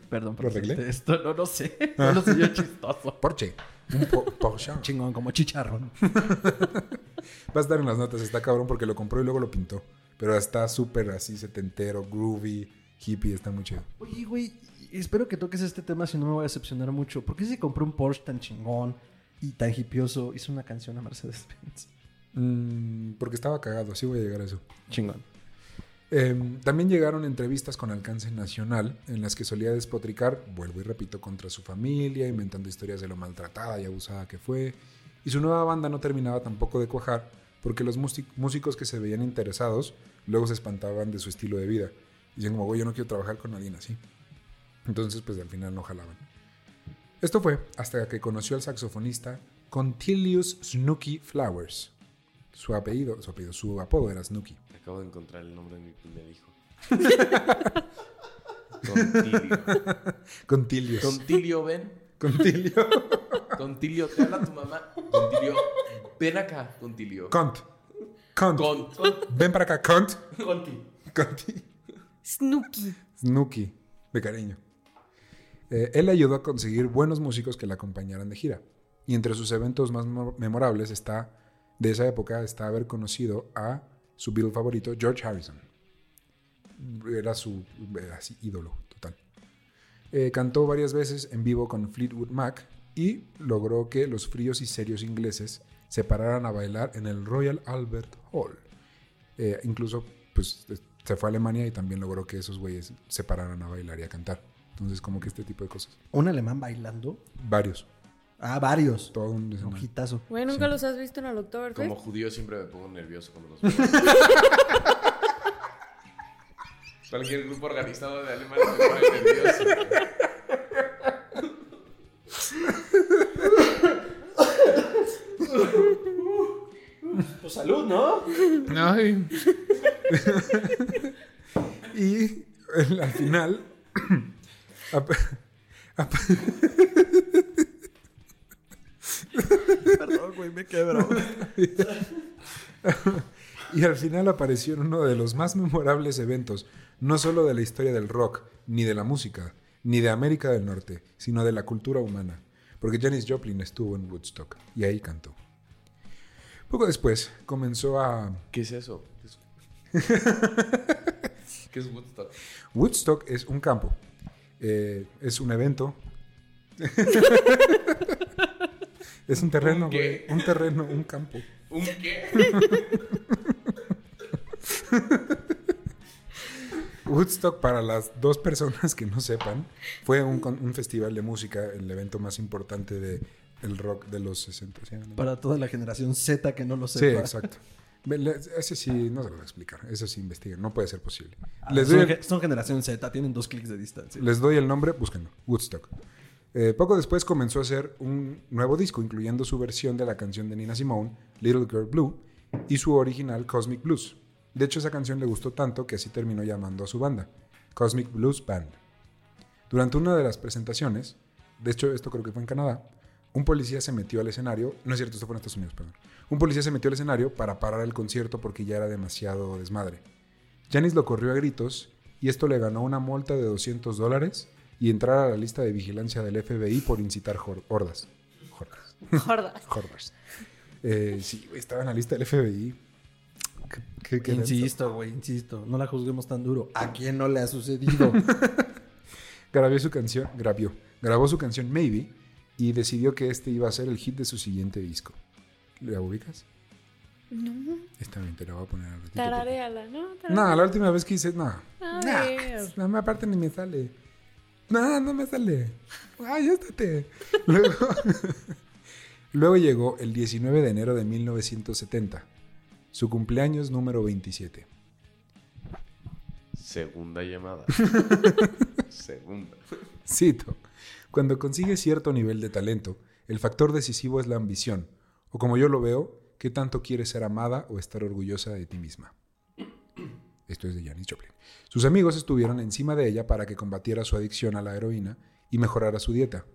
Perdón,
¿Lo arreglé?
esto no lo sé. No lo sé yo chistoso.
Porsche. Un po- Porsche.
Chingón, como chicharrón.
Va a estar en las notas, está cabrón porque lo compró y luego lo pintó. Pero está súper así setentero, groovy, hippie, está muy chido.
Oye, güey, espero que toques este tema si no me voy a decepcionar mucho. ¿Por qué se compró un Porsche tan chingón y tan hippioso hizo una canción a Mercedes-Benz?
Mm, porque estaba cagado, así voy a llegar a eso.
Chingón.
Eh, también llegaron entrevistas con alcance nacional en las que solía despotricar, vuelvo y repito, contra su familia, inventando historias de lo maltratada y abusada que fue. Y su nueva banda no terminaba tampoco de cuajar porque los músic- músicos que se veían interesados luego se espantaban de su estilo de vida. Dicen como, güey, yo no quiero trabajar con alguien así. Entonces, pues al final no jalaban. Esto fue hasta que conoció al saxofonista Contilius Snooky Flowers. Su apellido, su apellido, su apodo era Snooky.
Acabo de encontrar el nombre de mi primer hijo. Contilio. Contilio, ven.
Contilio.
Contilio, te habla tu mamá. Contilio, ven acá, Contilio.
Cont. Cont.
Con,
Ven para acá, Cont.
Conti.
Conti.
Snooki.
Snooky, de cariño. Eh, él le ayudó a conseguir buenos músicos que le acompañaran de gira. Y entre sus eventos más mo- memorables está, de esa época, está haber conocido a su Beatle favorito, George Harrison. Era su así, ídolo total. Eh, cantó varias veces en vivo con Fleetwood Mac y logró que los fríos y serios ingleses se pararan a bailar en el Royal Albert Hall. Eh, incluso, pues, se fue a Alemania y también logró que esos güeyes se pararan a bailar y a cantar. Entonces, como que este tipo de cosas.
¿Un alemán bailando?
Varios.
Ah, varios.
Todo un escenario.
Ojitazo.
Güey, ¿nunca los has visto en el Oktoberfest?
Como judío siempre me pongo nervioso cuando los veo. Cualquier grupo organizado de alemanes me pone nervioso.
Pues salud, ¿no?
Ay. y al final.
güey, me quebro.
y al final apareció en uno de los más memorables eventos, no solo de la historia del rock, ni de la música, ni de América del Norte, sino de la cultura humana. Porque Janis Joplin estuvo en Woodstock y ahí cantó. Poco después comenzó a
¿Qué es eso? ¿Qué es, ¿Qué es Woodstock?
Woodstock es un campo. Eh, es un evento. es un terreno, güey. Un terreno, un campo.
¿Un qué?
Woodstock, para las dos personas que no sepan, fue un, festival de música, el evento más importante de el rock de los 60. ¿sí?
Para toda la generación Z que no lo
Sí,
sepa.
exacto. Ve, le- Ese sí, no se lo voy a explicar. Eso sí investiguen. No puede ser posible.
Ah,
Les
son,
el,
son generación Z, tienen dos clics de distancia.
les doy el nombre, búsquenlo. Woodstock. Eh, poco después comenzó a hacer un nuevo disco, incluyendo su versión de la canción de Nina Simone, Little Girl Blue, y su original Cosmic Blues. De hecho, esa canción le gustó tanto que así terminó llamando a su banda, Cosmic Blues Band. Durante una de las presentaciones, de hecho esto creo que fue en Canadá, un policía se metió al escenario, no es cierto, esto fue en Estados Unidos, perdón. Un policía se metió al escenario para parar el concierto porque ya era demasiado desmadre. Janis lo corrió a gritos y esto le ganó una multa de 200 dólares y entrar a la lista de vigilancia del FBI por incitar hordas. Hordas.
Jordas.
Hordas. Eh, sí, güey, estaba en la lista del FBI. ¿Qué- qué- qué denso.
Insisto, güey, insisto. No la juzguemos tan duro. ¿A quién no le ha sucedido?
Grabó su canción, grabó, grabó su canción Maybe y decidió que este iba a ser el hit de su siguiente disco. ¿La ubicas?
No.
Está bien, te la voy a poner al ratito. porque-
Tarareala, ¿no?
No, la última vez que hice, no. Nah, no, me- aparte ni me sale. No, no me sale. Ay, estate. Luego, luego llegó el 19 de enero de 1970, su cumpleaños número 27.
Segunda llamada. Segunda.
Cito, cuando consigues cierto nivel de talento, el factor decisivo es la ambición, o como yo lo veo, qué tanto quieres ser amada o estar orgullosa de ti misma. Esto es de Janis Joplin. Sus amigos estuvieron encima de ella para que combatiera su adicción a la heroína y mejorara su dieta.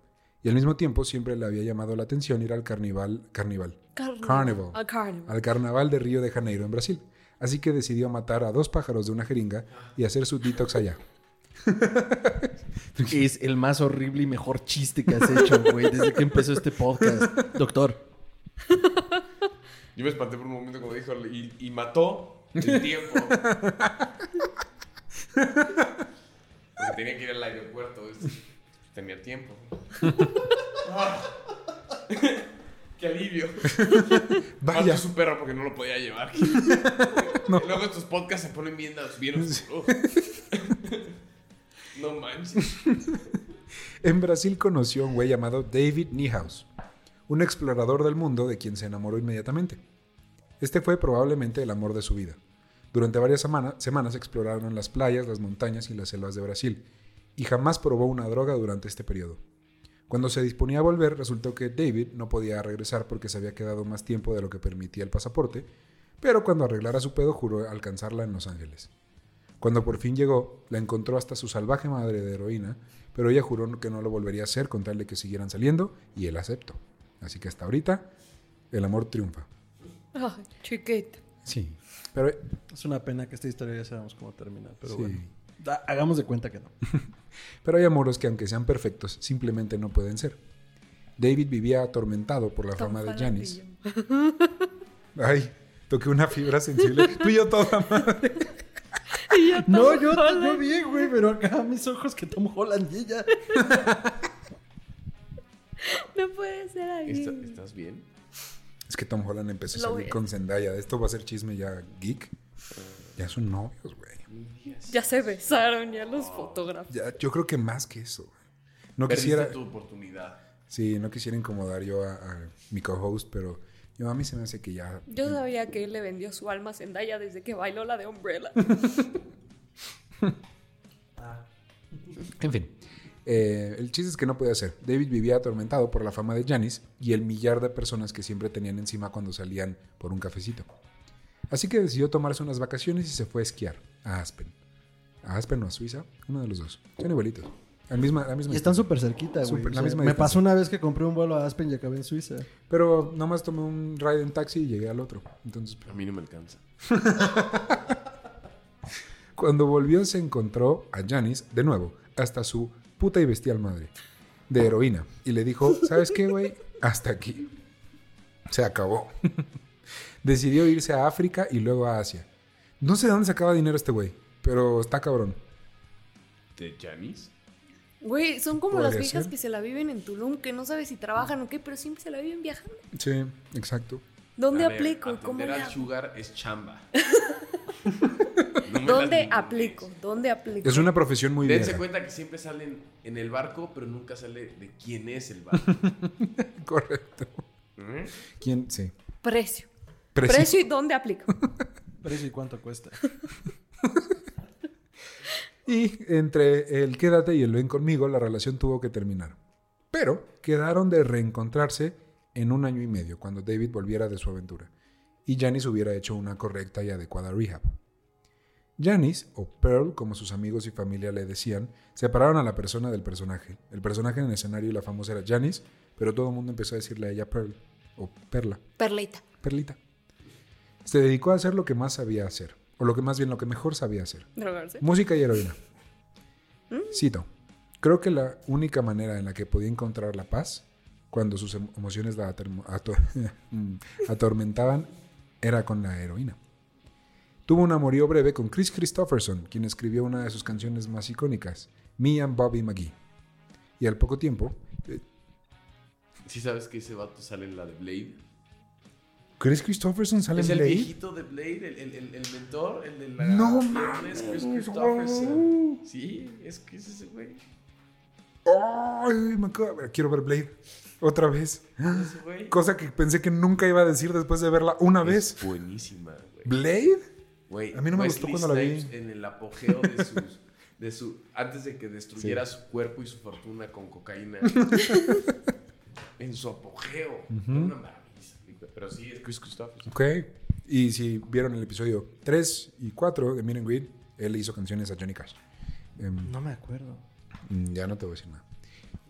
Y al mismo tiempo siempre le había llamado la atención ir al carnival, carnival,
Carnival.
Carnival. Al carnaval de Río de Janeiro en Brasil. Así que decidió matar a dos pájaros de una jeringa y hacer su detox allá.
es el más horrible y mejor chiste que has hecho, güey, desde que empezó este podcast. Doctor,
Yo me espanté por un momento como dijo y, y mató el tiempo. Porque tenía que ir al aeropuerto. Tenía tiempo. ¡Qué alivio!
Vaya.
A su perro porque no lo podía llevar. Y luego estos podcasts se ponen bien, bien oscuros. no manches.
En Brasil conoció a un güey llamado David Niehaus, un explorador del mundo de quien se enamoró inmediatamente. Este fue probablemente el amor de su vida. Durante varias semana- semanas exploraron las playas, las montañas y las selvas de Brasil, y jamás probó una droga durante este periodo. Cuando se disponía a volver, resultó que David no podía regresar porque se había quedado más tiempo de lo que permitía el pasaporte, pero cuando arreglara su pedo juró alcanzarla en Los Ángeles. Cuando por fin llegó, la encontró hasta su salvaje madre de heroína, pero ella juró que no lo volvería a hacer con tal de que siguieran saliendo, y él aceptó. Así que hasta ahorita, el amor triunfa.
Chiquito.
Sí, pero
es una pena que esta historia ya sabemos cómo termina, pero
Sí.
bueno. Da- hagamos de cuenta que no.
Pero hay amoros que aunque sean perfectos, simplemente no pueden ser. David vivía atormentado por la
Tom
fama de
yo.
Ay, toqué una fibra sensible. Tú y yo toda madre.
Y yo,
No, yo, yo bien, güey, pero acá mis ojos que Tom Holland y ella.
No puede ser ahí.
¿Está- ¿Estás bien?
Es que Tom Holland empezó a salir
es.
con Zendaya. Esto va a ser chisme ya geek. Ya son novios, güey.
Ya se besaron, ya los fotógrafos.
Ya, yo creo que más que eso, güey. No
Perdiste
quisiera,
tu oportunidad.
sí, no quisiera incomodar yo a, a mi co-host, pero yo a mí se me hace que ya...
Yo sabía que él le vendió su alma a Zendaya desde que bailó la de Umbrella.
En fin, eh, el chiste es que no podía ser. David vivía atormentado por la fama de Janis y el millar de personas que siempre tenían encima cuando salían por un cafecito. Así que decidió tomarse unas vacaciones y se fue a esquiar a Aspen. ¿A Aspen o a Suiza? Uno de los dos. Son igualitos. La misma, la misma
Y están súper cerquita, güey. O
la
sea,
misma
me
distancia.
pasó una vez que compré un vuelo a Aspen y acabé en Suiza.
Pero nomás tomé un ride en taxi y llegué al otro. Entonces,
A mí no me alcanza.
cuando volvió se encontró a Janis de nuevo, hasta su puta y bestial madre, de heroína. Y le dijo, ¿sabes qué, güey? Hasta aquí. Se acabó. Decidió irse a África y luego a Asia. No sé de dónde sacaba dinero este güey, pero está cabrón.
¿De Janis?
Güey, son como las viejas
ser.
que se la viven en Tulum, que no sabes si trabajan o qué, pero siempre se la viven viajando.
Sí, exacto.
¿Dónde
A ver,
aplico? ¿Cómo
al sugar es chamba.
¿Dónde aplico? ¿Dónde aplico?
Es una profesión muy
Dense
vieja.
cuenta que siempre salen en el barco, pero nunca sale de quién es el barco.
Correcto.
¿Eh?
¿Quién? Sí.
Precio.
Precio.
Precio y dónde aplico.
¿Precio y cuánto cuesta?
Y entre el quédate y el ven conmigo, la relación tuvo que terminar. Pero quedaron de reencontrarse en un año y medio, cuando David volviera de su aventura. Y Janice hubiera hecho una correcta y adecuada rehab. Janice, o Pearl, como sus amigos y familia le decían, separaron a la persona del personaje. El personaje en el escenario y la famosa era Janice, pero todo el mundo empezó a decirle a ella Pearl, o Perla.
Perlita.
Perlita. Se dedicó a hacer lo que más sabía hacer, o lo que más bien lo que mejor sabía hacer.
Drogarse.
Música y heroína. Cito. Creo que la única manera en la que podía encontrar la paz cuando sus em- emociones la mm, atormentaban era con la heroína. Tuvo un amorío breve con Chris Christopherson, quien escribió una de sus canciones más icónicas, Me and Bobby McGee. Y al poco tiempo, eh,
¿Sí sabes que ese vato sale en la de Blade?
Chris Christopherson sale
Es
en
el
Blade.
viejito de Blade, el, el, el, el mentor, el de la...
No
pierna, es Chris
mames,
Christopherson. Sí, es que es ese güey.
Ay, me acabo- Quiero ver Blade otra vez. Cosa que pensé que nunca iba a decir después de verla una vez.
Es buenísima, güey.
¿Blade?
Güey,
A mí no me gustó cuando la vi.
Snipes En el apogeo de sus... De su, antes de que destruyera su cuerpo y su fortuna con cocaína. en su apogeo. Una maravilla. Pero sí, es Chris Christopherson.
Ok. Y si vieron el episodio 3 y 4 de Meet and Greet, él le hizo canciones a Johnny Cash. Em,
No me acuerdo.
Mm, Ya no te voy a decir nada.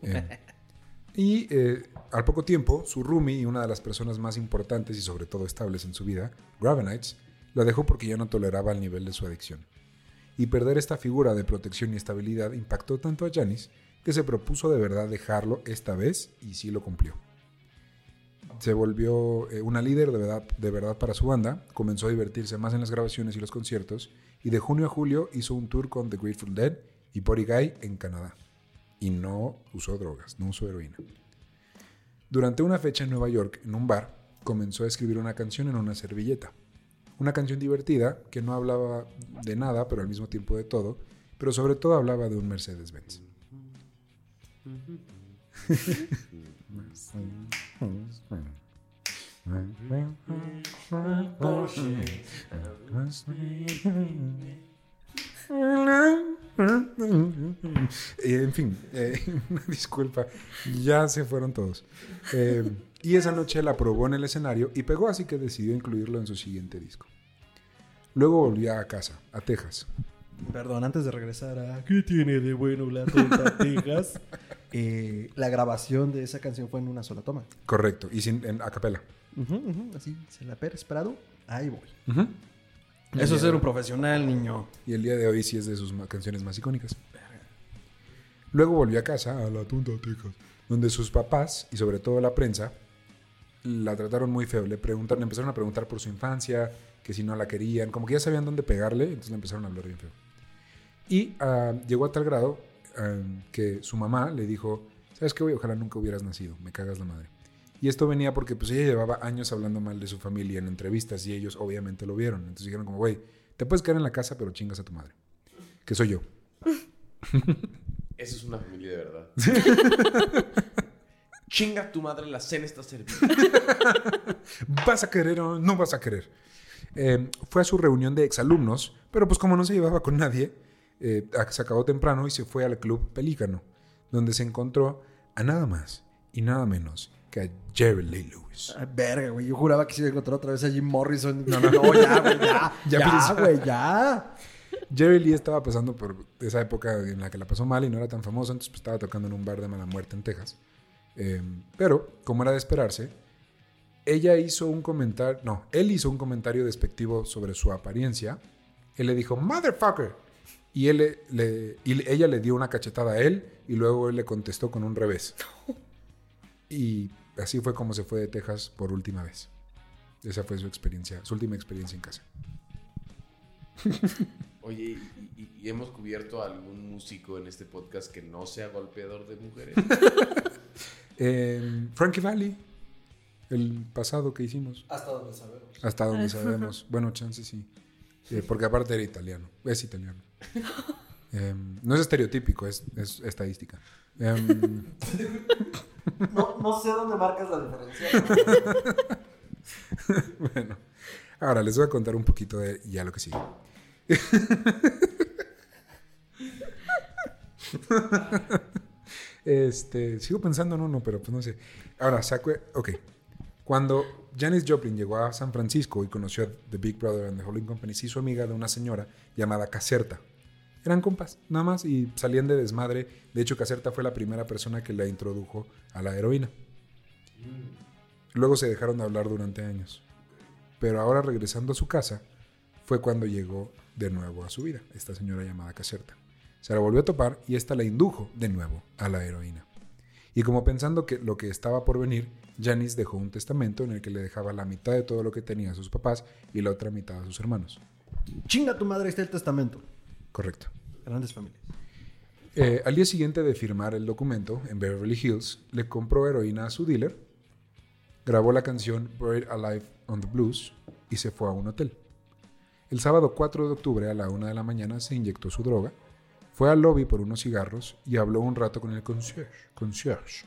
Eh, y eh, al poco tiempo, su roomie y una de las personas más importantes y sobre todo estables en su vida, Gravenites, la dejó porque ya no toleraba el nivel de su adicción. Y perder esta figura de protección y estabilidad impactó tanto a Janice que se propuso de verdad dejarlo esta vez y sí lo cumplió. Se volvió eh, una líder de verdad, de verdad para su banda, comenzó a divertirse más en las grabaciones y los conciertos, y de junio a julio hizo un tour con The Grateful Dead y Body Guy en Canadá. Y no usó drogas, no usó heroína. Durante una fecha en Nueva York, en un bar, comenzó a escribir una canción en una servilleta. Una canción divertida que no hablaba de nada, pero al mismo tiempo de todo, pero sobre todo hablaba de un Mercedes-Benz. Eh, en fin, eh, una disculpa, ya se fueron todos. Eh, y esa noche la probó en el escenario y pegó, así que decidió incluirlo en su siguiente disco. Luego volvió a casa, a Texas.
Perdón, antes de regresar a ¿Qué tiene de bueno la tonta Texas? Eh, la grabación de esa canción fue en una sola toma.
Correcto, y sin, en a capela.
Así, se la per esperado, ahí voy. Eso es ser un profesional, niño.
Y el día de hoy sí es de sus canciones más icónicas. Luego volvió a casa, a la Tunta Texas, donde sus papás y sobre todo la prensa la trataron muy feo. Le, preguntaron, le empezaron a preguntar por su infancia, que si no la querían, como que ya sabían dónde pegarle, entonces le empezaron a hablar bien feo. Y ah, llegó a tal grado ah, que su mamá le dijo, ¿sabes qué, güey? Ojalá nunca hubieras nacido, me cagas la madre. Y esto venía porque pues ella llevaba años hablando mal de su familia en entrevistas y ellos obviamente lo vieron. Entonces dijeron como, güey, te puedes quedar en la casa, pero chingas a tu madre. Que soy yo.
Eso es una familia de verdad. Chinga tu madre, la cena está servida.
¿Vas a querer o no vas a querer? Eh, fue a su reunión de exalumnos, pero pues como no se llevaba con nadie, eh, se acabó temprano y se fue al club Pelícano, donde se encontró a nada más y nada menos que a Jerry Lee Lewis.
Ay, verga, güey. Yo juraba que se iba a encontrar otra vez a Jim Morrison. No, no, no, ya, güey, ya.
Ya
güey, ya.
Jerry Lee estaba pasando por esa época en la que la pasó mal y no era tan famoso, entonces pues, estaba tocando en un bar de mala muerte en Texas. Eh, pero, como era de esperarse, ella hizo un comentario, no, él hizo un comentario despectivo sobre su apariencia. Él le dijo, motherfucker. Y, él le- le- y le- ella le dio una cachetada a él y luego él le contestó con un revés. Y así fue como se fue de Texas por última vez. Esa fue su experiencia, su última experiencia en casa.
Oye, ¿y, y- y hemos cubierto a algún músico en este podcast que no sea golpeador de mujeres?
Eh, Frankie Valley, el pasado que hicimos,
Hasta donde sabemos.
hasta donde sabemos. Bueno, chance sí. Eh, porque aparte era italiano, es italiano. Eh, no es estereotípico, es, es estadística. Em,
No, no sé dónde marcas la diferencia.
bueno, ahora les voy a contar un poquito de ya lo que sigue. Este, sigo pensando en uno, pero pues no sé. Ahora, saco, ok. Cuando Janis Joplin llegó a San Francisco y conoció a The Big Brother and the Holding Company, se hizo amiga de una señora llamada Caserta. Eran compas, nada más, y salían de desmadre. De hecho, Caserta fue la primera persona que la introdujo a la heroína. Luego se dejaron de hablar durante años. Pero ahora regresando a su casa, fue cuando llegó de nuevo a su vida, esta señora llamada Caserta. Se la volvió a topar y esta la indujo de nuevo a la heroína. Y como pensando que lo que estaba por venir, Janice dejó un testamento en el que le dejaba la mitad de todo lo que tenía a sus papás y la otra mitad a sus hermanos.
Chinga tu madre, está el testamento.
Correcto.
Grandes familias.
Eh, al día siguiente de firmar el documento en Beverly Hills, le compró heroína a su dealer, grabó la canción Buried Alive on the Blues y se fue a un hotel. El sábado 4 de octubre a la 1 de la mañana se inyectó su droga, fue al lobby por unos cigarros y habló un rato con el concierge. concierge,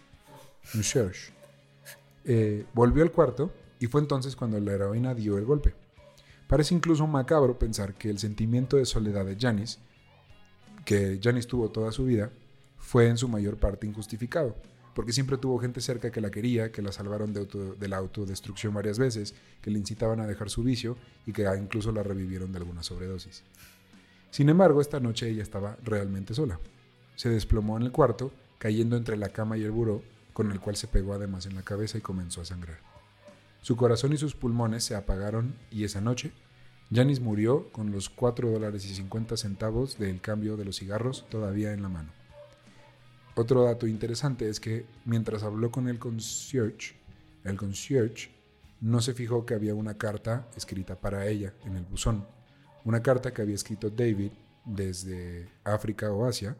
concierge. Eh, volvió al cuarto y fue entonces cuando la heroína dio el golpe. Parece incluso macabro pensar que el sentimiento de soledad de Janis que Janis tuvo toda su vida fue en su mayor parte injustificado, porque siempre tuvo gente cerca que la quería, que la salvaron de, auto- de la autodestrucción varias veces, que le incitaban a dejar su vicio y que incluso la revivieron de alguna sobredosis. Sin embargo, esta noche ella estaba realmente sola. Se desplomó en el cuarto, cayendo entre la cama y el buró, con el cual se pegó además en la cabeza y comenzó a sangrar. Su corazón y sus pulmones se apagaron y esa noche Janis murió con los 4 dólares y 50 centavos del cambio de los cigarros todavía en la mano. Otro dato interesante es que mientras habló con el concierge, el concierge no se fijó que había una carta escrita para ella en el buzón. Una carta que había escrito David desde África o Asia,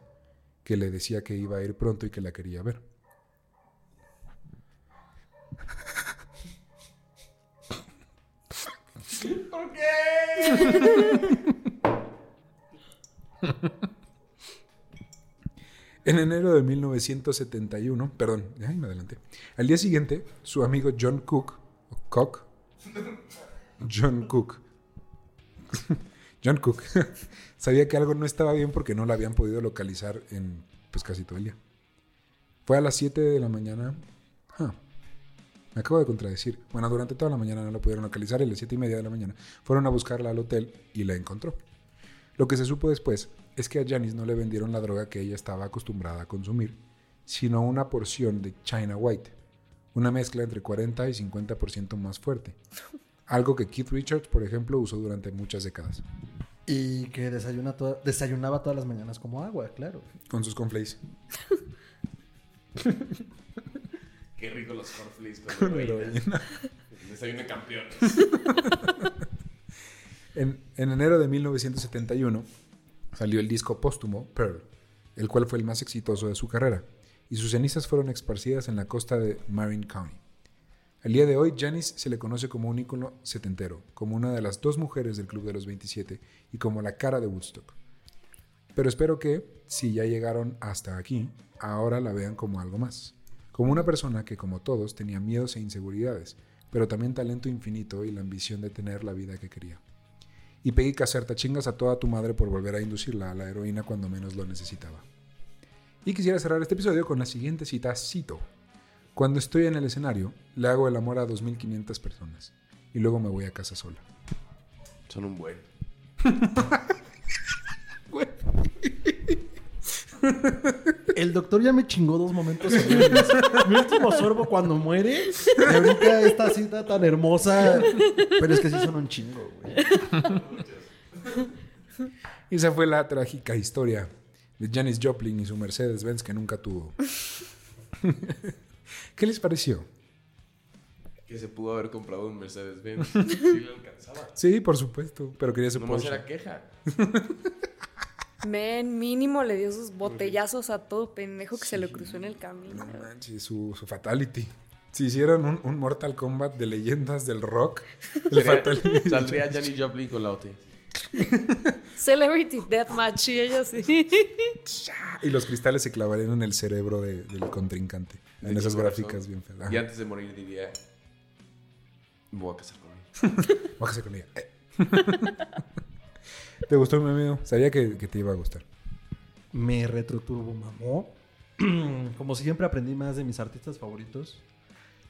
que le decía que iba a ir pronto y que la quería ver. En enero de 1971, perdón, ay, me adelanté. Al día siguiente, su amigo John Cook, o Cook, John Cook, John Cook, sabía que algo no estaba bien porque no la habían podido localizar en pues casi todo el día. Fue a las 7 de la mañana. Ah, me acabo de contradecir. Bueno, durante toda la mañana no la pudieron localizar y a las 7 y media de la mañana fueron a buscarla al hotel y la encontró. Lo que se supo después es que a Janice no le vendieron la droga que ella estaba acostumbrada a consumir, sino una porción de China White, una mezcla entre 40 y 50% más fuerte. Algo que Keith Richards, por ejemplo, usó durante muchas décadas,
Y que desayuna toda- desayunaba todas las mañanas como agua, claro.
con sus conflays.
Qué rico los cornflakes con
Con
heroína.
heroína.
Desayuno campeones.
En, en enero de 1971 salió el disco póstumo Pearl, el cual fue el más exitoso de su carrera, y sus cenizas fueron esparcidas en la costa de Marin County. Al día de hoy, Janice se le conoce como un ícono setentero, como una de las dos mujeres del Club de los 27 y como la cara de Woodstock. Pero espero que, si ya llegaron hasta aquí, ahora la vean como algo más. Como una persona que, como todos, tenía miedos e inseguridades, pero también talento infinito y la ambición de tener la vida que quería. Y Peggy Caserta, chingas a toda tu madre por volver a inducirla a la heroína cuando menos lo necesitaba. Y quisiera cerrar este episodio con la siguiente cita, cito. Cuando estoy en el escenario, le hago el amor a 2.500 personas y luego me voy a casa sola.
Son un buen.
El doctor ya me chingó dos momentos solemnes. Mi último sorbo cuando muere. Y ahorita esta cita tan hermosa. Pero es que sí son un chingo, güey.
Y esa fue la trágica historia de Janis Joplin y su Mercedes-Benz que nunca tuvo. ¿Qué les pareció?
Que se pudo haber comprado un Mercedes-Benz. Sí le alcanzaba.
Sí, por supuesto, pero quería su
Nomás
Porsche.
era queja.
Men, mínimo le dio sus botellazos a todo pendejo que se le cruzó en el camino.
No manches, su, su Fatality. Si hicieran un, un Mortal Kombat de leyendas del rock, el Fatality.
Saldría Janis Joplin con la OT.
Celebrity Deathmatch y ella sí.
Y los cristales se clavarían en el cerebro de- del contrincante. En esas
corazón.
gráficas bien feas.
Y antes de morir diría... Voy a casar con él.
Bájase con ella. Eh. ¿Te gustó mi amigo? Sabía que, que te iba a gustar.
Me retroturbo mamó. Como siempre aprendí más de mis artistas favoritos.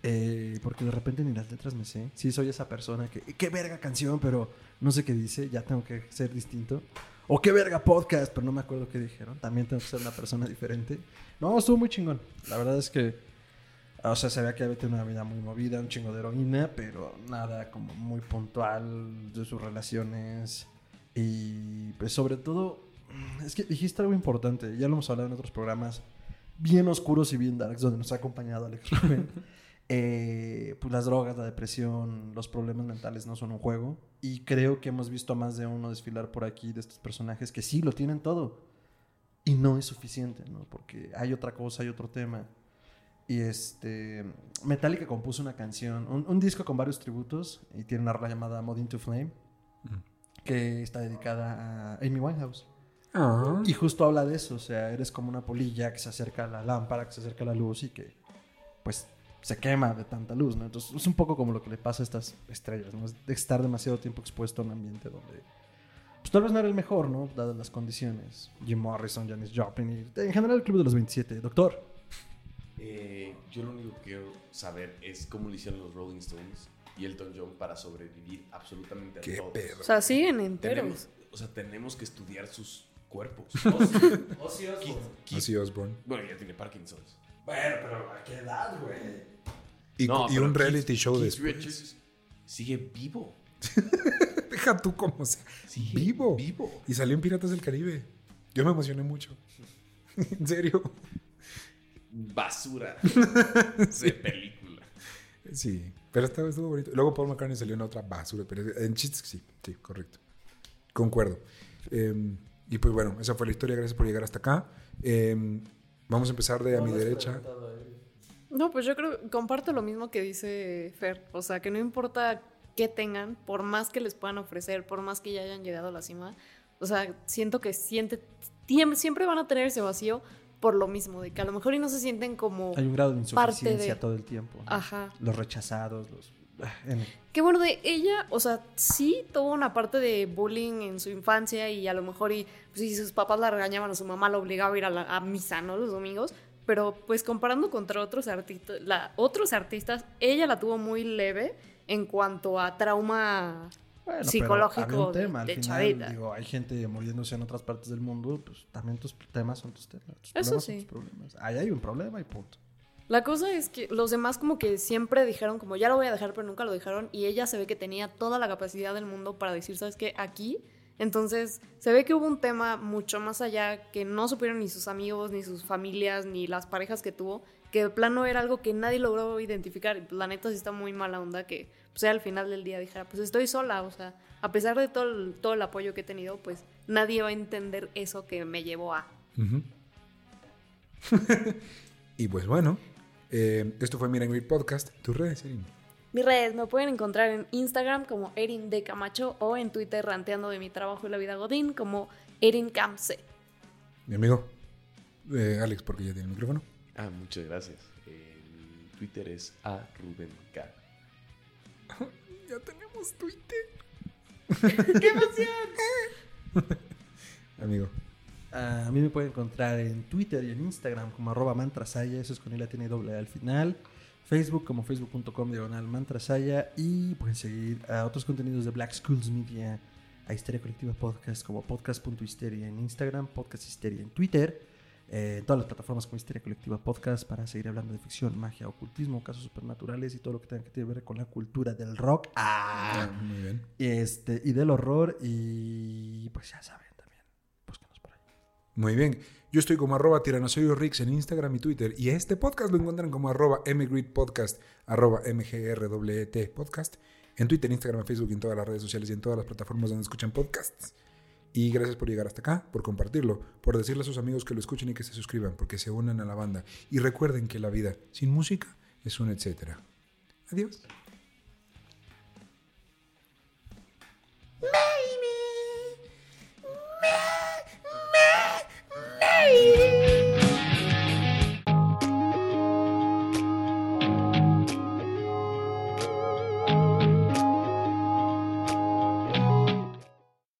Eh, porque de repente ni las letras me sé. Sí, soy esa persona que... ¡Qué verga canción! Pero no sé qué dice. Ya tengo que ser distinto. O qué verga podcast, pero no me acuerdo qué dijeron. También tengo que ser una persona diferente. No, estuvo muy chingón. La verdad es que... O sea, se veía que había tenido una vida muy movida, un chingo de heroína, pero nada como muy puntual de sus relaciones. Y pues sobre todo, es que dijiste algo importante, ya lo hemos hablado en otros programas, bien oscuros y bien darks, donde nos ha acompañado Alex Rubén. Eh, pues las drogas, la depresión, los problemas mentales no son un juego. Y creo que hemos visto a más de uno desfilar por aquí de estos personajes que sí lo tienen todo. Y no es suficiente, ¿no? Porque hay otra cosa, hay otro tema. Y este. Metallica compuso una canción, un, un disco con varios tributos. Y tiene una rola llamada Mod into Flame. Que está dedicada a Amy Winehouse.
Ah,
Y justo habla de eso, o sea, eres como una polilla que se acerca a la lámpara, que se acerca a la luz y que, pues, se quema de tanta luz, ¿no? Entonces, es un poco como lo que le pasa a estas estrellas, ¿no? Es de estar demasiado tiempo expuesto a un ambiente donde, pues, tal vez no era el mejor, ¿no? Dadas las condiciones. Jim Morrison, Janis Joplin y, en general, el Club de los 27. Doctor,
Eh, yo lo único que quiero saber es cómo le hicieron los Rolling Stones y Elton John para sobrevivir absolutamente a
Qué
todos.
pedo.
O sea, siguen enteros.
Tenemos, o sea, tenemos que estudiar sus cuerpos. Keith- Keith-
Ozzy Osbourne.
bueno, ya tiene Parkinson's.
Bueno, pero ¿a qué edad, güey?
Y,
No,
y
pero
un
Keith-
reality show
Keith
después.
Richards sigue vivo.
Deja tú como sea.
Sigue
Vivo.
Vivo.
Y salió en Piratas del Caribe. Yo me emocioné mucho. en serio.
Basura de película.
Sí, pero estaba estuvo bonito. Luego Paul McCartney salió en otra basura, pero en chistes sí, sí, correcto. Concuerdo. Eh, y pues bueno, esa fue la historia. Gracias por llegar hasta acá. Eh, vamos a empezar de a mi derecha.
No, pues yo creo, comparto lo mismo que dice Fer. O sea, que no importa qué tengan, por más que les puedan ofrecer, por más que ya hayan llegado a la cima. O sea, siento que siente, siempre van a tener ese vacío por lo mismo, de que a lo mejor y no se sienten como...
Hay un grado de
Parte
insuficiencia
de-
todo el tiempo. ¿no?
Ajá.
Los rechazados, los... en-
Qué bueno de ella, o sea, sí tuvo una parte de bullying en su infancia y a lo mejor y pues, si sus papás la regañaban o su mamá la obligaba a ir a, la, a misa, ¿no? Los domingos. Pero pues comparando contra otros artistas, la, otros artistas, ella la tuvo muy leve en cuanto a trauma
Bueno,
psicológico de- de
final, digo, hay gente muriéndose en otras partes del mundo, pues también tus temas son tus temas. Tus
Eso
problemas
sí.
son tus problemas. Ahí hay un problema y punto.
La cosa es que los demás como que siempre dijeron como ya lo voy a dejar, pero nunca lo dejaron y ella se ve que tenía toda la capacidad del mundo para decir, ¿sabes qué? Aquí. Entonces se ve que hubo un tema mucho más allá que no supieron ni sus amigos, ni sus familias, ni las parejas que tuvo, que de plano era algo que nadie logró identificar. La neta sí está muy mala onda que pues, al final del día dijera, pues estoy sola, o sea, a pesar de todo el, todo el apoyo que he tenido, pues nadie va a entender eso que me llevó a...
Ujú. y pues bueno, eh, esto fue Miren Great Podcast. Tus redes, Erin.
Mis redes me pueden encontrar en Instagram como Erin de Camacho o en Twitter ranteando de mi trabajo y la vida Godín como Erin Camce.
Mi amigo, eh, Alex, porque ya tiene el micrófono.
Ah, muchas gracias. Eh, mi Twitter es a Rubén K.
Ya tenemos Twitter.
¡Qué emoción!
Amigo.
A mí me pueden encontrar en Twitter y en Instagram como arroba mantrasaya, eso es con I la tiene doble al final. Facebook como facebook.com diagonal mantrasaya y pueden seguir a otros contenidos de Black Schools Media, a Histeria Colectiva Podcast como podcast.histeria en Instagram, podcast histeria en Twitter, eh, todas las plataformas como Histeria Colectiva Podcast para seguir hablando de ficción, magia, ocultismo, casos supernaturales y todo lo que tenga que ver con la cultura del rock.
Ah, muy bien.
este, y del horror y pues ya saben
muy bien. Yo estoy como arroba Tiranosaurio Rix en Instagram y Twitter. Y este podcast lo encuentran como arroba mgrid Podcast, arroba mgrwet Podcast. En Twitter, Instagram, Facebook, en todas las redes sociales y en todas las plataformas donde escuchan podcasts. Y gracias por llegar hasta acá, por compartirlo, por decirle a sus amigos que lo escuchen y que se suscriban, porque se unen a la banda. Y recuerden que la vida sin música es un etcétera. Adiós. Bye!